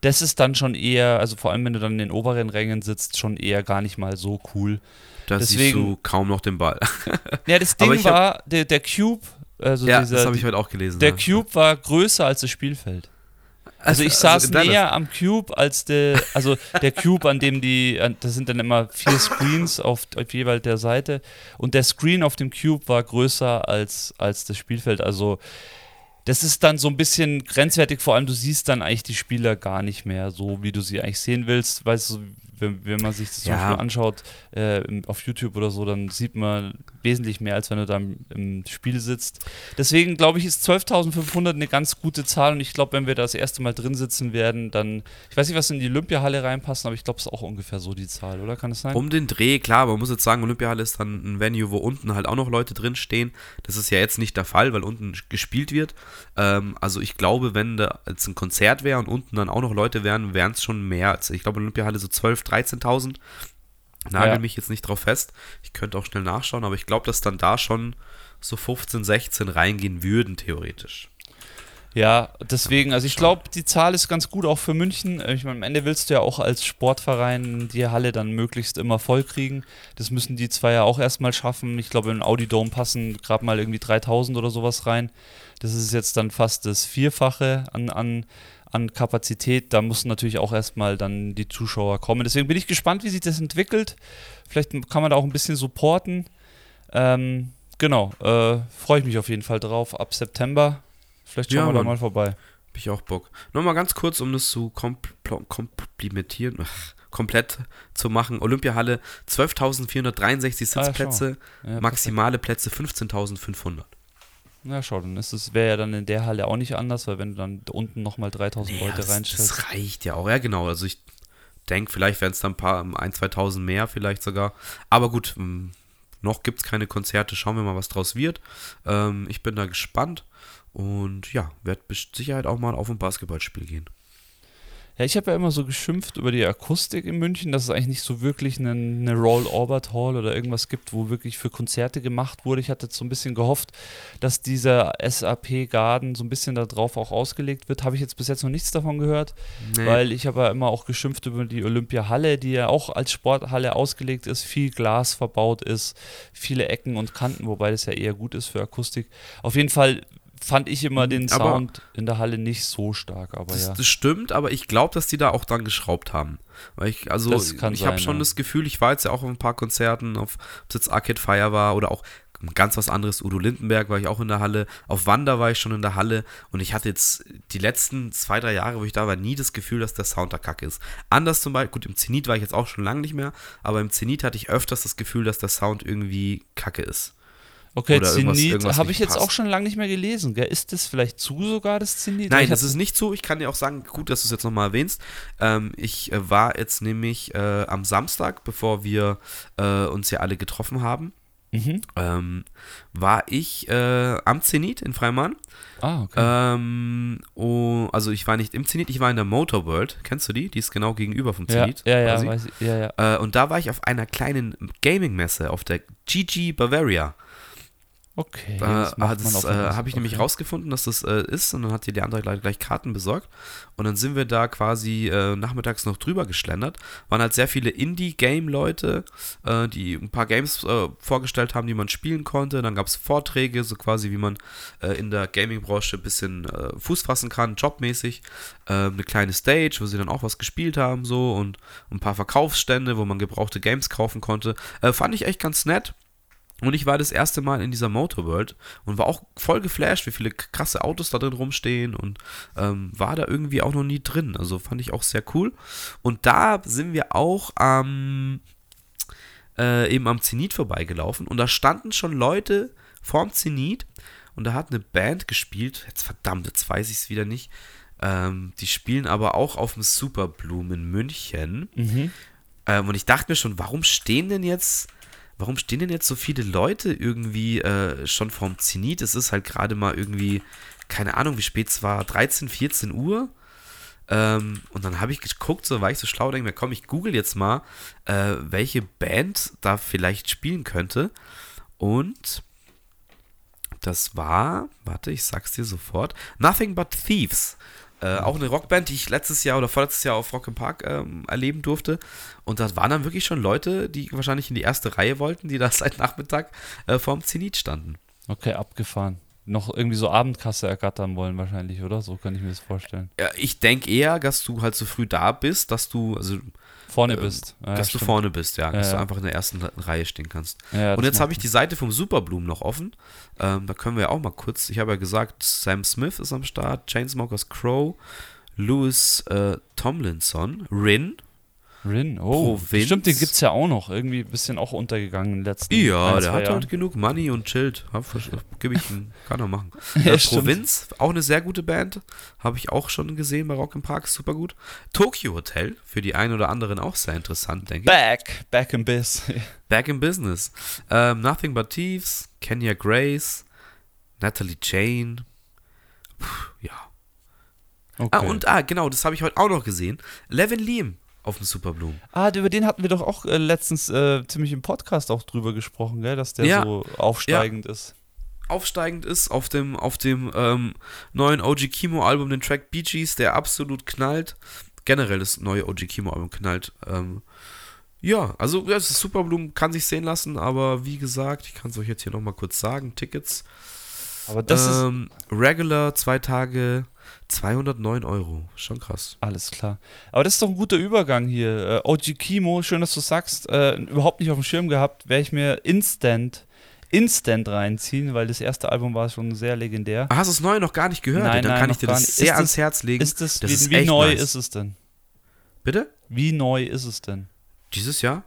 Das ist dann schon eher, also vor allem wenn du dann in den oberen Rängen sitzt, schon eher gar nicht mal so cool. Da siehst deswegen- du kaum noch den Ball. Ja, das Ding war, der, der Cube, also ja, dieser, das habe ich heute auch gelesen. der ja. Cube war größer als das Spielfeld. Also ich saß in Dallas. näher am Cube als der, also der Cube, an dem die, das sind dann immer vier Screens auf, auf jeweils der Seite und der Screen auf dem Cube war größer als, als das Spielfeld. Also das ist dann so ein bisschen grenzwertig, vor allem du siehst dann eigentlich die Spieler gar nicht mehr so, wie du sie eigentlich sehen willst. Weißt du, wenn, wenn man sich das zum Ja. Beispiel anschaut äh, auf YouTube oder so, dann sieht man wesentlich mehr, als wenn du da im, im Spiel sitzt. Deswegen glaube ich, ist 12.500 eine ganz gute Zahl und ich glaube, wenn wir da das erste Mal drin sitzen werden, dann, ich weiß nicht, was in die Olympiahalle reinpassen, aber ich glaube, es ist auch ungefähr so die Zahl, oder? Kann es sein? Um den Dreh, klar, aber man muss jetzt sagen, Olympiahalle ist dann ein Venue, wo unten halt auch noch Leute drin stehen. Das ist ja jetzt nicht der Fall, weil unten gespielt wird. Ähm, also ich glaube, wenn da jetzt ein Konzert wäre und unten dann auch noch Leute wären, wären es schon mehr. als- Ich glaube, Olympiahalle so 12.000, 13.000. Nagel Ja. mich jetzt nicht drauf fest. Ich könnte auch schnell nachschauen, aber ich glaube, dass dann da schon so 15, 16 reingehen würden, theoretisch. Ja, deswegen, also ich glaube, die Zahl ist ganz gut auch für München. Ich meine, am Ende willst du ja auch als Sportverein die Halle dann möglichst immer voll kriegen. Das müssen die zwei ja auch erstmal schaffen. Ich glaube, in den Audi Dome passen gerade mal irgendwie 3000 oder sowas rein. Das ist jetzt dann fast das Vierfache an, an, an Kapazität. Da müssen natürlich auch erstmal dann die Zuschauer kommen. Deswegen bin ich gespannt, wie sich das entwickelt. Vielleicht kann man da auch ein bisschen supporten. Ähm, genau, äh, freue ich mich auf jeden Fall drauf. Ab September Vielleicht schauen Ja, wir da mal vorbei. Hab ich auch Bock. Nochmal ganz kurz, um das zu kompl komplimentieren, ach, komplett zu machen. Olympiahalle 12.463 Ah, Sitzplätze, Ja, maximale Plätze 15.500. Ja, schau, dann ist es, wäre ja dann in der Halle auch nicht anders, weil wenn du dann unten nochmal 3000 Ja, Leute das, reinstellst. das reicht ja auch. Ja, genau. Also ich denke, vielleicht werden es dann ein paar, ein, 2000 mehr vielleicht sogar. Aber gut, m, noch gibt es keine Konzerte. Schauen wir mal, was draus wird. Ähm, ich bin da gespannt. Und ja, werde mit Sicherheit auch mal auf ein Basketballspiel gehen. Ja, ich habe ja immer so geschimpft über die Akustik in München, dass es eigentlich nicht so wirklich eine, eine Roll Orbit Hall oder irgendwas gibt, wo wirklich für Konzerte gemacht wurde. Ich hatte jetzt so ein bisschen gehofft, dass dieser SAP Garden so ein bisschen darauf auch ausgelegt wird. Habe ich jetzt bis jetzt noch nichts davon gehört, Nee. weil ich habe ja immer auch geschimpft über die Olympiahalle, die ja auch als Sporthalle ausgelegt ist, viel Glas verbaut ist, viele Ecken und Kanten, wobei das ja eher gut ist für Akustik. Auf jeden Fall fand ich immer den Aber- Sound in der Halle nicht so stark, aber Das, ja. das stimmt, aber ich glaube, dass die da auch dran geschraubt haben. Weil ich, also, Das kann ich habe schon ja. das Gefühl, ich war jetzt ja auch auf ein paar Konzerten, auf, ob es jetzt Arcade Fire war oder auch ganz was anderes. Udo Lindenberg war ich auch in der Halle. Auf Wander war ich schon in der Halle. Und ich hatte jetzt die letzten zwei, drei Jahre, wo ich da war, nie das Gefühl, dass der Sound da kacke ist. Anders zum Beispiel, gut, im Zenit war ich jetzt auch schon lange nicht mehr, aber im Zenit hatte ich öfters das Gefühl, dass der Sound irgendwie kacke ist. Okay, Zenit habe ich jetzt passt. auch schon lange nicht mehr gelesen. Gell? Ist das vielleicht zu sogar, das Zenit? Nein, das ist nicht so. Ich kann dir auch sagen, gut, dass du es jetzt nochmal erwähnst. Ähm, ich äh, war jetzt nämlich äh, am Samstag, bevor wir äh, uns ja alle getroffen haben, Mhm. ähm, war ich äh, am Zenit in Freimann. Ah, okay. Ähm, oh, also ich war nicht im Zenit, ich war in der Motor World. Kennst du die? Die ist genau gegenüber vom ja, Zenit. ja, ja, ich, ja, ja. Äh, und da war ich auf einer kleinen Gaming-Messe, auf der GG Bavaria. Okay. Auf äh, habe ich nämlich Okay. rausgefunden, dass das äh, ist und dann hat dir die andere gleich, gleich Karten besorgt und dann sind wir da quasi äh, nachmittags noch drüber geschlendert. Waren halt sehr viele Indie-Game-Leute, äh, die ein paar Games äh, vorgestellt haben, die man spielen konnte. Dann gab es Vorträge, so quasi wie man äh, in der Gaming-Branche ein bisschen Fuß fassen kann, jobmäßig. Äh, eine kleine Stage, wo sie dann auch was gespielt haben so und ein paar Verkaufsstände, wo man gebrauchte Games kaufen konnte. Fand ich echt ganz nett. Und ich war das erste Mal in dieser Motorworld und war auch voll geflasht, wie viele krasse Autos da drin rumstehen und ähm, war da irgendwie auch noch nie drin. Also fand ich auch sehr cool. Und da sind wir auch am äh, eben am Zenit vorbeigelaufen und da standen schon Leute vorm Zenit und da hat eine Band gespielt. Jetzt verdammt, jetzt weiß ich es wieder nicht. Ähm, die spielen aber auch auf dem Superbloom in München. Mhm. Ähm, und ich dachte mir schon, warum stehen denn jetzt, warum stehen denn jetzt so viele Leute irgendwie äh, schon vorm Zenit? Es ist halt gerade mal irgendwie, keine Ahnung, wie spät es war, 13, 14 Uhr. Ähm, und dann habe ich geguckt, so war ich so schlau, denke mir, komm, ich google jetzt mal, äh, welche Band da vielleicht spielen könnte. Und das war, warte, ich sag's dir sofort, Nothing But Thieves. Äh, auch eine Rockband, die ich letztes Jahr oder vorletztes Jahr auf Rock im Park ähm, erleben durfte. Und das waren dann wirklich schon Leute, die wahrscheinlich in die erste Reihe wollten, die da seit Nachmittag äh, vorm Zenit standen. Okay, abgefahren. Noch irgendwie so Abendkasse ergattern wollen wahrscheinlich, oder? So kann ich mir das vorstellen. Ja, ich denke eher, dass du halt so früh da bist, dass du, also, Vorne Ähm, bist. Ja, dass du stimmt. vorne bist, ja, dass Ja, du ja. einfach in der ersten Reihe stehen kannst. Ja, Und jetzt habe ich die Seite vom Superbloom noch offen. Ähm, da können wir ja auch mal kurz. Ich habe ja gesagt, Sam Smith ist am Start, Chainsmokers Crow, Louis äh, Tomlinson, Rin. Rin, oh. Provinz. Stimmt, den gibt es ja auch noch. Irgendwie ein bisschen auch untergegangen in den letzten Ja, ein, der hat Jahren. halt genug Money und chillt. Gib ich ihm, kann er machen. Ja, äh. Provinz, auch eine sehr gute Band. Habe ich auch schon gesehen bei Rock im Park, super gut. Tokyo Hotel, für die einen oder anderen auch sehr interessant, denke ich. Back, back in Biss. Back in Business. Ähm, Nothing But Thieves, Kenya Grace, Natalie Jane. Puh, ja. Okay. Ah, und ah, genau, das habe ich heute auch noch gesehen. Levin Liam auf dem Superbloom. Ah, über den hatten wir doch auch äh, letztens äh, ziemlich im Podcast auch drüber gesprochen, gell? dass der Ja. so aufsteigend ist. aufsteigend ist auf dem, auf dem ähm, neuen OG Kimo-Album, den Track Bee Gees, der absolut knallt. Generell das neue OG Kimo-Album knallt. Ähm, ja, also ja, das Superblumen kann sich sehen lassen, aber wie gesagt, ich kann es euch jetzt hier nochmal kurz sagen, Tickets. Aber das ähm, Regular, zwei Tage, 209 Euro. Schon krass. Alles klar. Aber das ist doch ein guter Übergang hier. Äh, OG Kimo, schön, dass du sagst, äh, überhaupt nicht auf dem Schirm gehabt, werde ich mir instant, instant reinziehen, weil das erste Album war schon sehr legendär. Ah, hast du das neue noch gar nicht gehört? Nein, Dann nein, kann ich dir das sehr Ist ans das- Herz legen. Ist das, das wie, ist wie neu nice. ist es denn? Bitte? Wie neu ist es denn? Dieses Jahr?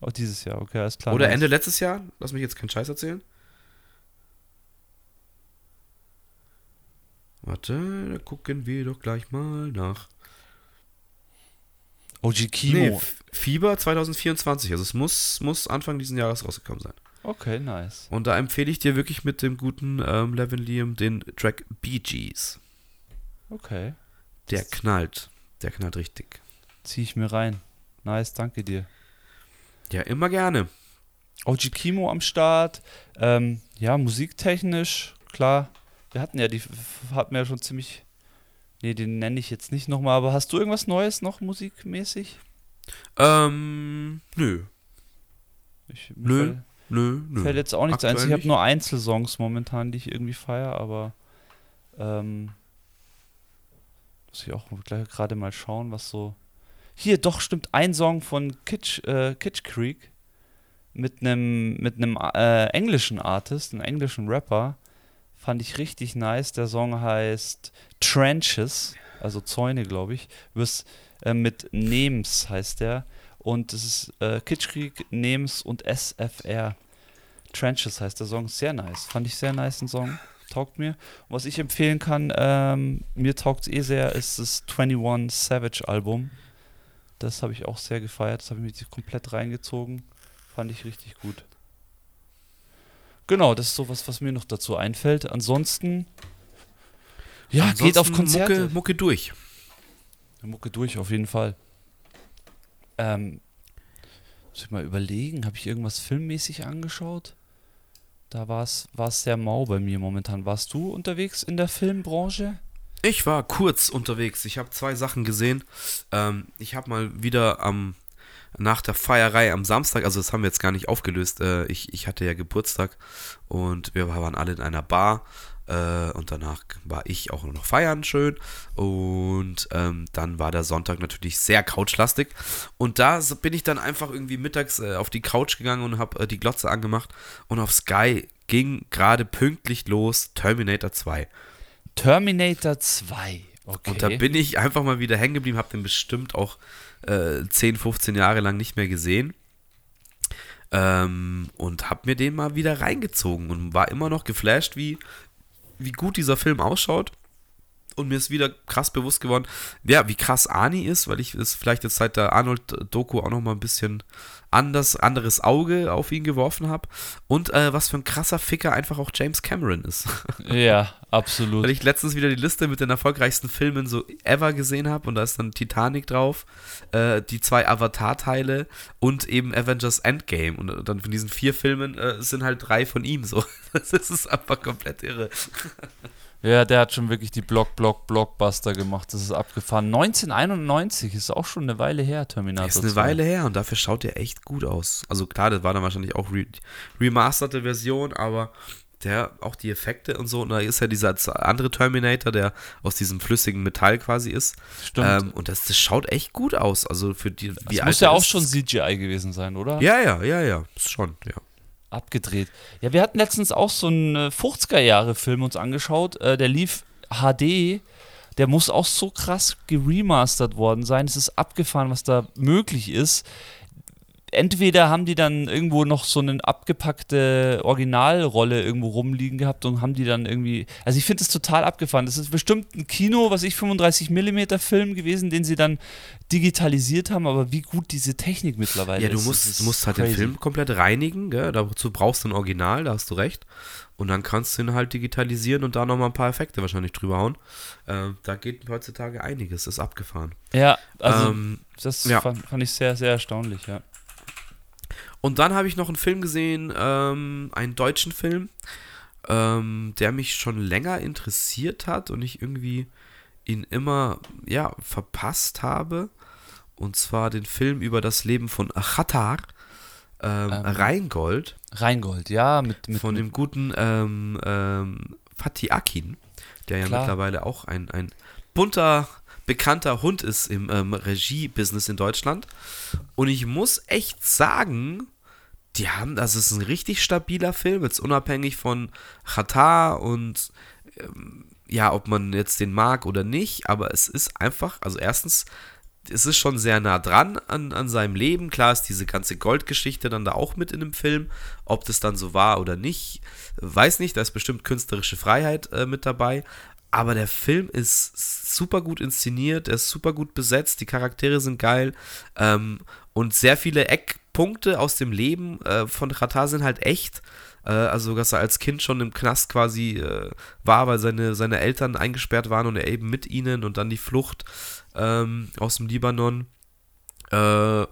Auch dieses Jahr, okay, alles klar. Oder nice. Ende letztes Jahr? Lass mich jetzt keinen Scheiß erzählen. Warte, da gucken wir doch gleich mal nach. OG Kimo. Nee, Fieber 2024. Also es muss, muss Anfang dieses Jahres rausgekommen sein. Okay, nice. Und da empfehle ich dir wirklich mit dem guten ähm, Levin Liam den Track Bee Gees. Okay. Der knallt. Der knallt richtig. Zieh ich mir rein. Nice, danke dir. Ja, immer gerne. OG Kimo am Start. Ähm, ja, musiktechnisch, klar. Wir hatten ja die, hatten ja schon ziemlich. Nee, den nenne ich jetzt nicht nochmal, aber hast du irgendwas Neues noch musikmäßig? Ähm, nö. Ich, Nö, Fällt, Nö, nö. fällt jetzt auch nichts ein. Ich habe nur Einzelsongs momentan, die ich irgendwie feiere, aber ähm, muss ich auch gleich gerade mal schauen, was so. Hier, doch, stimmt, ein Song von Kitsch, äh, Kitsch Creek mit einem mit einem äh, englischen Artist, einem englischen Rapper. Fand ich richtig nice. Der Song heißt Trenches, also Zäune, glaube ich. Wirst, äh, mit Nems heißt der. Und es ist äh, Kitsch Creek, Nems und SFR. Trenches heißt der Song. Sehr nice. Fand ich sehr nice, ein Song. Taugt mir. Und was ich empfehlen kann, ähm, mir taugt es eh sehr, ist das 21 Savage Album. Das habe ich auch sehr gefeiert. Das habe ich mir komplett reingezogen. Fand ich richtig gut. Genau, das ist sowas, was mir noch dazu einfällt. Ansonsten, ja, geht auf Ansonsten Konzerte. Mucke, Mucke durch. Mucke durch, auf jeden Fall. Ähm, muss ich mal überlegen, habe ich irgendwas filmmäßig angeschaut? Da war es sehr mau bei mir momentan. Warst du unterwegs in der Filmbranche? Ich war kurz unterwegs. Ich habe zwei Sachen gesehen. Ähm, ich habe mal wieder am nach der Feierei am Samstag, also das haben wir jetzt gar nicht aufgelöst. Äh, ich, ich hatte ja Geburtstag und wir waren alle in einer Bar. Äh, und danach war ich auch noch feiern schön. Und ähm, dann war der Sonntag natürlich sehr couchlastig. Und da bin ich dann einfach irgendwie mittags äh, auf die Couch gegangen und habe äh, die Glotze angemacht. Und auf Sky ging gerade pünktlich los Terminator 2. Terminator 2. Okay. Und da bin ich einfach mal wieder hängen geblieben, habe den bestimmt auch äh, 10, 15 Jahre lang nicht mehr gesehen. Ähm, und habe mir den mal wieder reingezogen und war immer noch geflasht, wie, wie gut dieser Film ausschaut. Und mir ist wieder krass bewusst geworden, ja, wie krass Ani ist, weil ich es vielleicht jetzt seit der Arnold-Doku auch noch mal ein bisschen anders, anderes Auge auf ihn geworfen habe. Und äh, was für ein krasser Ficker einfach auch James Cameron ist. ja, absolut. Weil ich letztens wieder die Liste mit den erfolgreichsten Filmen so ever gesehen habe und da ist dann Titanic drauf, äh, die zwei Avatar-Teile und eben Avengers Endgame. Und dann von diesen vier Filmen äh, sind halt drei von ihm so. Das ist einfach komplett irre. Ja, der hat schon wirklich die Block, Block, Blockbuster gemacht. Das ist abgefahren. 1991 ist auch schon eine Weile her, Terminator. Das ist eine 2. Weile her und dafür schaut der echt gut aus. Also klar, das war dann wahrscheinlich auch re remasterte Version, aber der auch die Effekte und so. Und da ist ja dieser andere Terminator, der aus diesem flüssigen Metall quasi ist. Stimmt. Ähm, und das, das schaut echt gut aus. Also für die, wie das alt muss ja auch schon CGI gewesen sein, oder? Ja, ja, ja, ja. Ist schon, ja. Abgedreht. Ja, wir hatten letztens auch so einen äh, 50er-Jahre-Film uns angeschaut. Äh, der lief HD. Der muss auch so krass geremastert worden sein. Es ist abgefahren, was da möglich ist. Entweder haben die dann irgendwo noch so eine abgepackte Originalrolle irgendwo rumliegen gehabt und haben die dann irgendwie. Also ich finde es total abgefahren. Das ist bestimmt ein Kino, was ich 35 mm Film gewesen, den sie dann digitalisiert haben, aber wie gut diese Technik mittlerweile Ja, du ist. musst, ist du musst halt den. Film komplett reinigen, gell? Dazu brauchst du ein Original, da hast du recht. Und dann kannst du ihn halt digitalisieren und da nochmal ein paar Effekte wahrscheinlich drüber hauen. Ähm, da geht heutzutage einiges, ist abgefahren. Ja, also ähm, das ja. fand, fand ich sehr, sehr erstaunlich, ja. Und dann habe ich noch einen Film gesehen, ähm, einen deutschen Film. ähm, der mich schon länger interessiert hat und ich irgendwie ihn immer, ja, verpasst habe. Und zwar den Film über das Leben von Achatar, ähm, Ähm, Rheingold, Rheingold, ja, mit, mit, von dem guten ähm, ähm, Fatih Akin, der ja Klar. mittlerweile auch ein, ein bunter, bekannter Hund ist im ähm, Regie-Business in Deutschland. Und ich muss echt sagen, die haben, das ist ein richtig stabiler Film, jetzt unabhängig von Qatar und ähm, ja, ob man jetzt den mag oder nicht, aber es ist einfach, also erstens, es ist schon sehr nah dran an, an seinem Leben. Klar ist diese ganze Goldgeschichte dann da auch mit in dem Film. Ob das dann so war oder nicht, weiß nicht. Da ist bestimmt künstlerische Freiheit äh, mit dabei. Aber der Film ist super gut inszeniert, er ist super gut besetzt, die Charaktere sind geil ähm, und sehr viele Eckpunkte aus dem Leben äh, von Qatar sind halt echt. Äh, also, dass er als Kind schon im Knast quasi äh, war, weil seine, seine Eltern eingesperrt waren und er eben mit ihnen und dann die Flucht ähm, aus dem Libanon. Äh,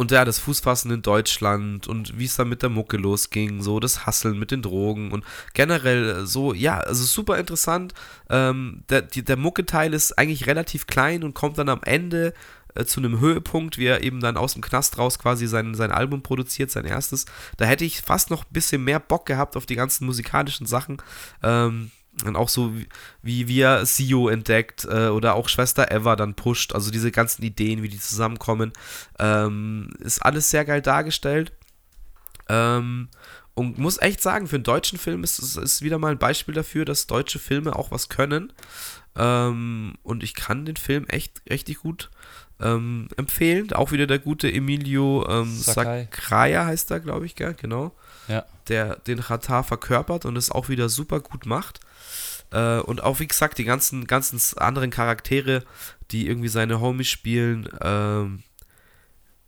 und ja, das Fußfassen in Deutschland und wie es dann mit der Mucke losging, so das Hasseln mit den Drogen und generell so, ja, also super interessant. Ähm, der, der Mucke-Teil ist eigentlich relativ klein und kommt dann am Ende äh, zu einem Höhepunkt, wie er eben dann aus dem Knast raus quasi sein, sein Album produziert, sein erstes. Da hätte ich fast noch ein bisschen mehr Bock gehabt auf die ganzen musikalischen Sachen. Ähm, und auch so, wie- wie, er Sio entdeckt äh, oder auch Schwester Eva dann pusht. Also diese ganzen Ideen, wie die zusammenkommen. Ähm, ist alles sehr geil dargestellt. Ähm, und muss echt sagen, für einen deutschen Film ist es ist wieder mal ein Beispiel dafür, dass deutsche Filme auch was können. Ähm, und ich kann den Film echt richtig gut ähm, empfehlen. Auch wieder der gute Emilio ähm, Sakai. Sakraya heißt er, glaube ich, gell? genau ja. der den Ratar verkörpert und es auch wieder super gut macht. Äh, und auch, wie gesagt, die ganzen, ganzen anderen Charaktere, die irgendwie seine Homies spielen, ähm,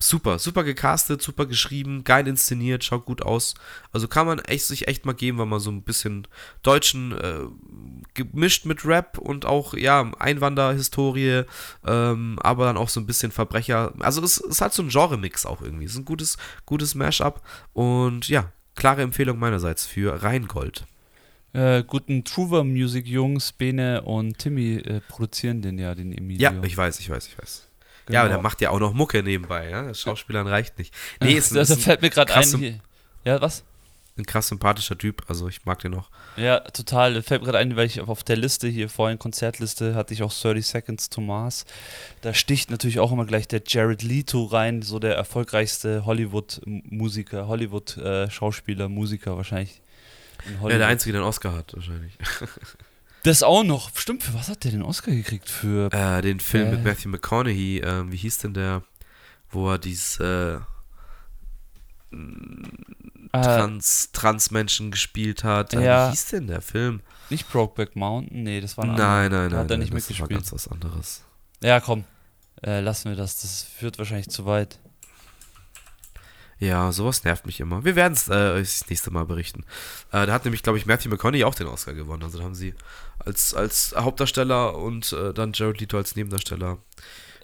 super, super gecastet, super geschrieben, geil inszeniert, schaut gut aus. Also kann man echt sich echt mal geben, wenn man so ein bisschen deutschen äh, gemischt mit Rap und auch ja Einwanderhistorie, ähm, aber dann auch so ein bisschen Verbrecher. Also es ist halt so ein Genre-Mix auch irgendwie. Es ist ein gutes, gutes Mashup und ja, klare Empfehlung meinerseits für Rheingold. Äh, guten Truver Music Jungs, Bene und Timmy äh, produzieren den ja, den Emilio. Ja, ich weiß, ich weiß, ich weiß. Ja, aber der Genau. macht ja auch noch Mucke nebenbei, ja. Schauspielern reicht nicht. Nee, ist, ein- das, ist fällt mir gerade ein. Hier. Ja, was? ein krass sympathischer Typ, also ich mag den auch. Ja, total. Das Fällt mir gerade ein, weil ich auf der Liste hier vorhin, Konzertliste, hatte ich auch 30 Seconds to Mars. Da sticht natürlich auch immer gleich der Jared Leto rein, so der erfolgreichste Hollywood-Musiker, Hollywood-Schauspieler, Musiker wahrscheinlich. In Ja, der Einzige, der einen Oscar hat, wahrscheinlich. Das auch noch. Stimmt, für was hat der den Oscar gekriegt? Für. Äh, den Film mit Äh. Matthew McConaughey, ähm, wie hieß denn der, wo er dieses äh, Äh, Trans, Trans-Menschen gespielt hat. Äh, Ja. Wie hieß denn der Film? nicht Brokeback Mountain? Nee, das war ein Nein, nein, nein. hat er nein, nicht das war mitgespielt. ganz was anderes. Ja, komm. Äh, lassen wir das. Das führt wahrscheinlich zu weit. Ja, sowas nervt mich immer. Wir werden es äh, euch das nächste Mal berichten. Äh, da hat nämlich, glaube ich, Matthew McConaughey auch den Oscar gewonnen. Also da haben sie als, als Hauptdarsteller und äh, dann Jared Leto als Nebendarsteller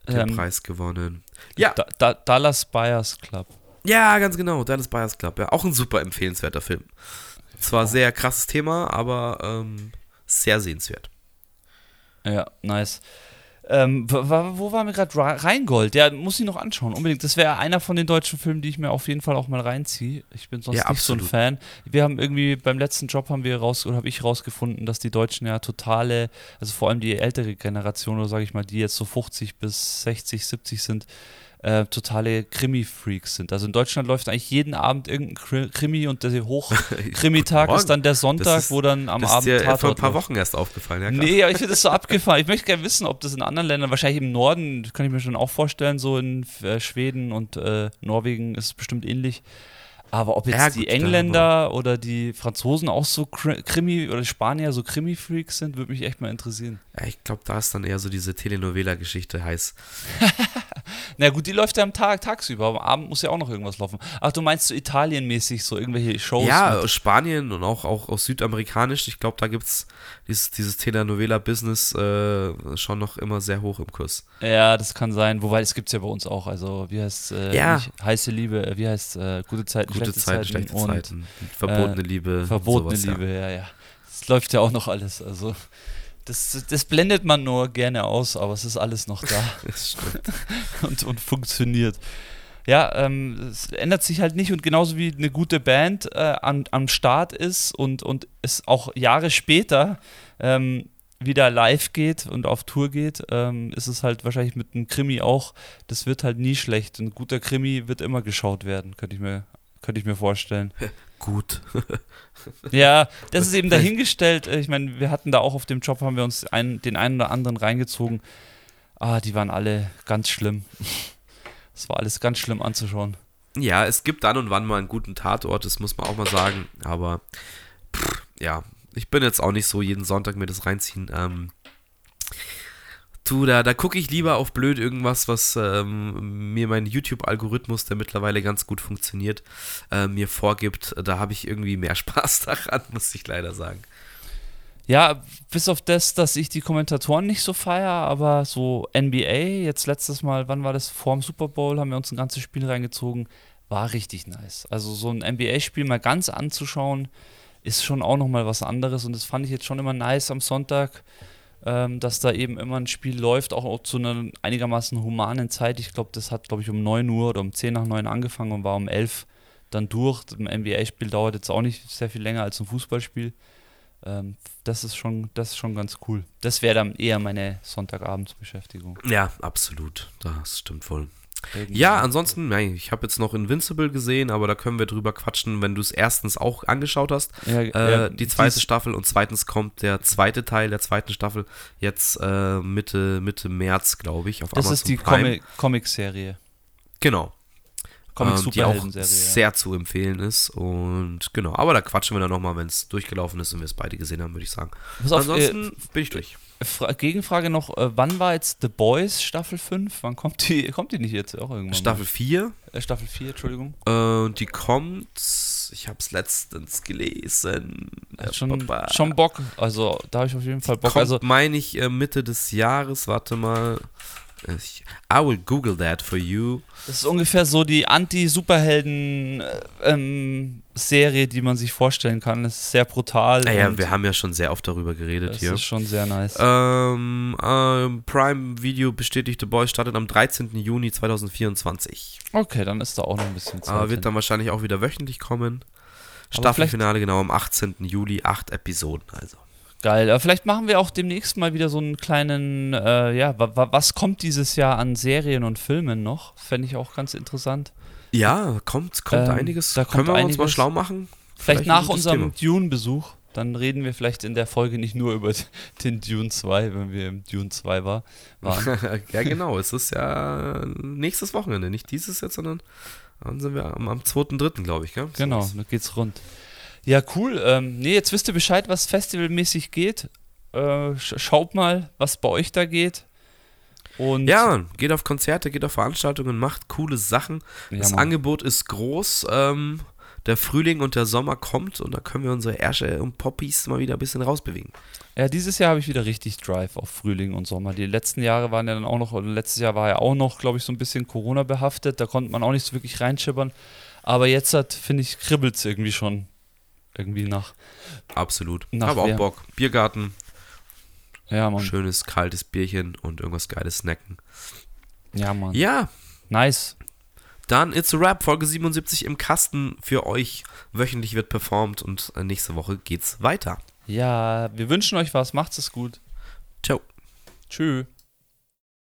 den Ähm, Preis gewonnen. Ja, Da, da, Dallas Buyers Club. ja, ganz genau. Dallas Buyers Club. Ja, auch ein super empfehlenswerter Film. Zwar sehr krasses Thema, aber ähm, sehr sehenswert. Ja, nice. Ähm, wo waren wir gerade? Ra- Rheingold, ja, muss ich noch anschauen, unbedingt. Das wäre einer von den deutschen Filmen, die ich mir auf jeden Fall auch mal reinziehe. Ich bin sonst Ja, nicht so ein absolut. Fan. Wir haben irgendwie beim letzten Job haben wir raus oder habe ich rausgefunden, dass die Deutschen ja totale, also vor allem die ältere Generation oder sage ich mal, die jetzt so 50 bis 60, 70 sind, äh, totale Krimi-Freaks sind. Also in Deutschland läuft eigentlich jeden Abend irgendein Kri- Krimi und der Hochkrimi-Tag ist dann der Sonntag, ist- wo dann am das ist Abend dir äh, vor ein paar. Wochen erst aufgefallen, ja? krass. Nee, aber ich finde das so abgefahren. Ich möchte gerne wissen, ob das in anderen Ländern, wahrscheinlich im Norden, kann ich mir schon auch vorstellen, so in äh, Schweden und äh, Norwegen ist es bestimmt ähnlich. Aber ob jetzt Ja, die gut, Engländer oder die Franzosen auch so Kri- Krimi oder Spanier so Krimi-Freaks sind, würde mich echt mal interessieren. Ja, ich glaube, da ist dann eher so diese Telenovela-Geschichte heiß. Na gut, die läuft ja am Tag, tagsüber, aber am Abend muss ja auch noch irgendwas laufen. Ach, du meinst so italienmäßig, so irgendwelche Shows? Ja, aus Spanien und auch, auch aus Südamerikanisch. Ich glaube, da gibt es dieses, dieses Telenovela-Business äh, schon noch immer sehr hoch im Kurs. ja, das kann sein. Wobei, das gibt es ja bei uns auch. Also, wie heißt äh, Ja. heiße Liebe, äh, wie heißt äh, gute Zeiten, Gute schlechte Zeiten, Zeiten schlechte und Zeiten. Verbotene Liebe. verbotene sowas, Liebe, ja. ja, Das läuft ja auch noch alles. Also, das, das blendet man nur gerne aus, aber es ist alles noch da. Das stimmt. und, und funktioniert. Ja, ähm, es ändert sich halt nicht und genauso wie eine gute Band äh, an, am Start ist und, und es auch Jahre später ähm, wieder live geht und auf Tour geht, ähm, ist es halt wahrscheinlich mit einem Krimi auch, das wird halt nie schlecht. Ein guter Krimi wird immer geschaut werden, könnte ich mir, könnte ich mir vorstellen. Gut. Ja, das ist eben dahingestellt. Äh, Ich meine, wir hatten da auch auf dem Job, haben wir uns einen, den einen oder anderen reingezogen. Ah, die waren alle ganz schlimm. Es war alles ganz schlimm anzuschauen. Ja, es gibt dann und wann mal einen guten Tatort, das muss man auch mal sagen. Aber pff, ja, ich bin jetzt auch nicht so jeden Sonntag mir das reinziehen. Ähm, du, da, da gucke ich lieber auf blöd irgendwas, was ähm, mir mein YouTube-Algorithmus, der mittlerweile ganz gut funktioniert, äh, mir vorgibt. Da habe ich irgendwie mehr Spaß daran, muss ich leider sagen. Ja, bis auf das, dass ich die Kommentatoren nicht so feier, aber so NBA, jetzt letztes Mal, wann war das? Vor dem Super Bowl haben wir uns ein ganzes Spiel reingezogen. War richtig nice. Also so ein NBA-Spiel mal ganz anzuschauen, ist schon auch nochmal was anderes und das fand ich jetzt schon immer nice am Sonntag, ähm, dass da eben immer ein Spiel läuft, auch, zu einer einigermaßen humanen Zeit. Ich glaube, das hat, glaube ich, um 9 Uhr oder um 10 nach 9 angefangen und war um 11 dann durch. Ein NBA-Spiel dauert jetzt auch nicht sehr viel länger als ein Fußballspiel. Ähm, das ist schon, das ist schon ganz cool. Das wäre dann eher meine Sonntagabendsbeschäftigung. Ja, absolut. Das stimmt wohl. Ja, ansonsten, nein, ich habe jetzt noch Invincible gesehen, aber da können wir drüber quatschen, wenn du es erstens auch angeschaut hast. Ja, Äh, ja, die zweite Staffel und zweitens kommt der zweite Teil der zweiten Staffel jetzt äh, Mitte, Mitte März, glaube ich, auf Das Amazon ist die. Comic- Comic-Serie. Genau. Ähm, die auch sehr zu empfehlen ist und genau, aber da quatschen wir dann nochmal, wenn es durchgelaufen ist und wir es beide gesehen haben, würde ich sagen. Pass auf, Ansonsten bin ich durch. Fra Gegenfrage noch, äh, wann war jetzt The Boys Staffel 5? Wann kommt die? Kommt die nicht jetzt auch irgendwann? Staffel 4 Äh, Staffel 4, Entschuldigung. äh, und die kommt, ich habe es letztens gelesen. Äh, schon, Papa. schon Bock. Also da habe ich auf jeden Fall Bock. Kommt, Also meine ich, äh, Mitte des Jahres. Warte mal. Ich, I will Google that for you. das ist ungefähr so die Anti-Superhelden-Serie, die man sich vorstellen kann. Es ist sehr brutal. Naja, und wir haben ja schon sehr oft darüber geredet das hier. ist schon sehr nice. Ähm, ähm, Prime Video bestätigte Boys startet am 13. Juni 2024. Okay, dann ist da auch noch ein bisschen Zeit. Aber wird dann wahrscheinlich auch wieder wöchentlich kommen. Staffelfinale genau am 18. Juli, acht Episoden also. Geil. Aber vielleicht machen wir auch demnächst mal wieder so einen kleinen, äh, ja, wa wa was kommt dieses Jahr an Serien und Filmen noch? Fände ich auch ganz interessant. Ja, kommt, kommt Ähm, einiges. da kommt Können wir uns mal einiges. schlau machen? Vielleicht, ein nach unserem Dune-Besuch. Dann reden wir vielleicht in der Folge nicht nur über den Dune 2, wenn wir im Dune 2 war, waren. Ja, genau. Es ist ja nächstes Wochenende. Nicht dieses jetzt, sondern dann sind wir am, am 2.3., glaube ich. Gell? So genau, da geht's rund. Ja, cool. Ähm, nee, jetzt wisst ihr Bescheid, was festivalmäßig geht. Äh, sch schaut mal, was bei euch da geht. Und Ja, Mann, geht auf Konzerte, geht auf Veranstaltungen, macht coole Sachen. Ja, das Mann. Angebot ist groß. Ähm, der Frühling und der Sommer kommt und da können wir unsere Ärsche und Poppies mal wieder ein bisschen rausbewegen. Ja, dieses Jahr habe ich wieder richtig Drive auf Frühling und Sommer. Die letzten Jahre waren ja dann auch noch, oder letztes Jahr war ja auch noch, glaube ich, so ein bisschen Corona behaftet. Da konnte man auch nicht so wirklich reinschippern. Aber jetzt hat, finde ich, kribbelt es irgendwie schon irgendwie nach. Absolut. Nach Habe auch? Bock. Biergarten, Ja, Mann. schönes kaltes Bierchen und irgendwas geiles snacken. Ja, Mann. Ja, Nice. dann It's a Rap, Folge 77 im Kasten für euch. Wöchentlich wird performt und äh, nächste Woche geht's weiter. Ja, wir wünschen euch was. Macht's es gut. Ciao. Tschüss.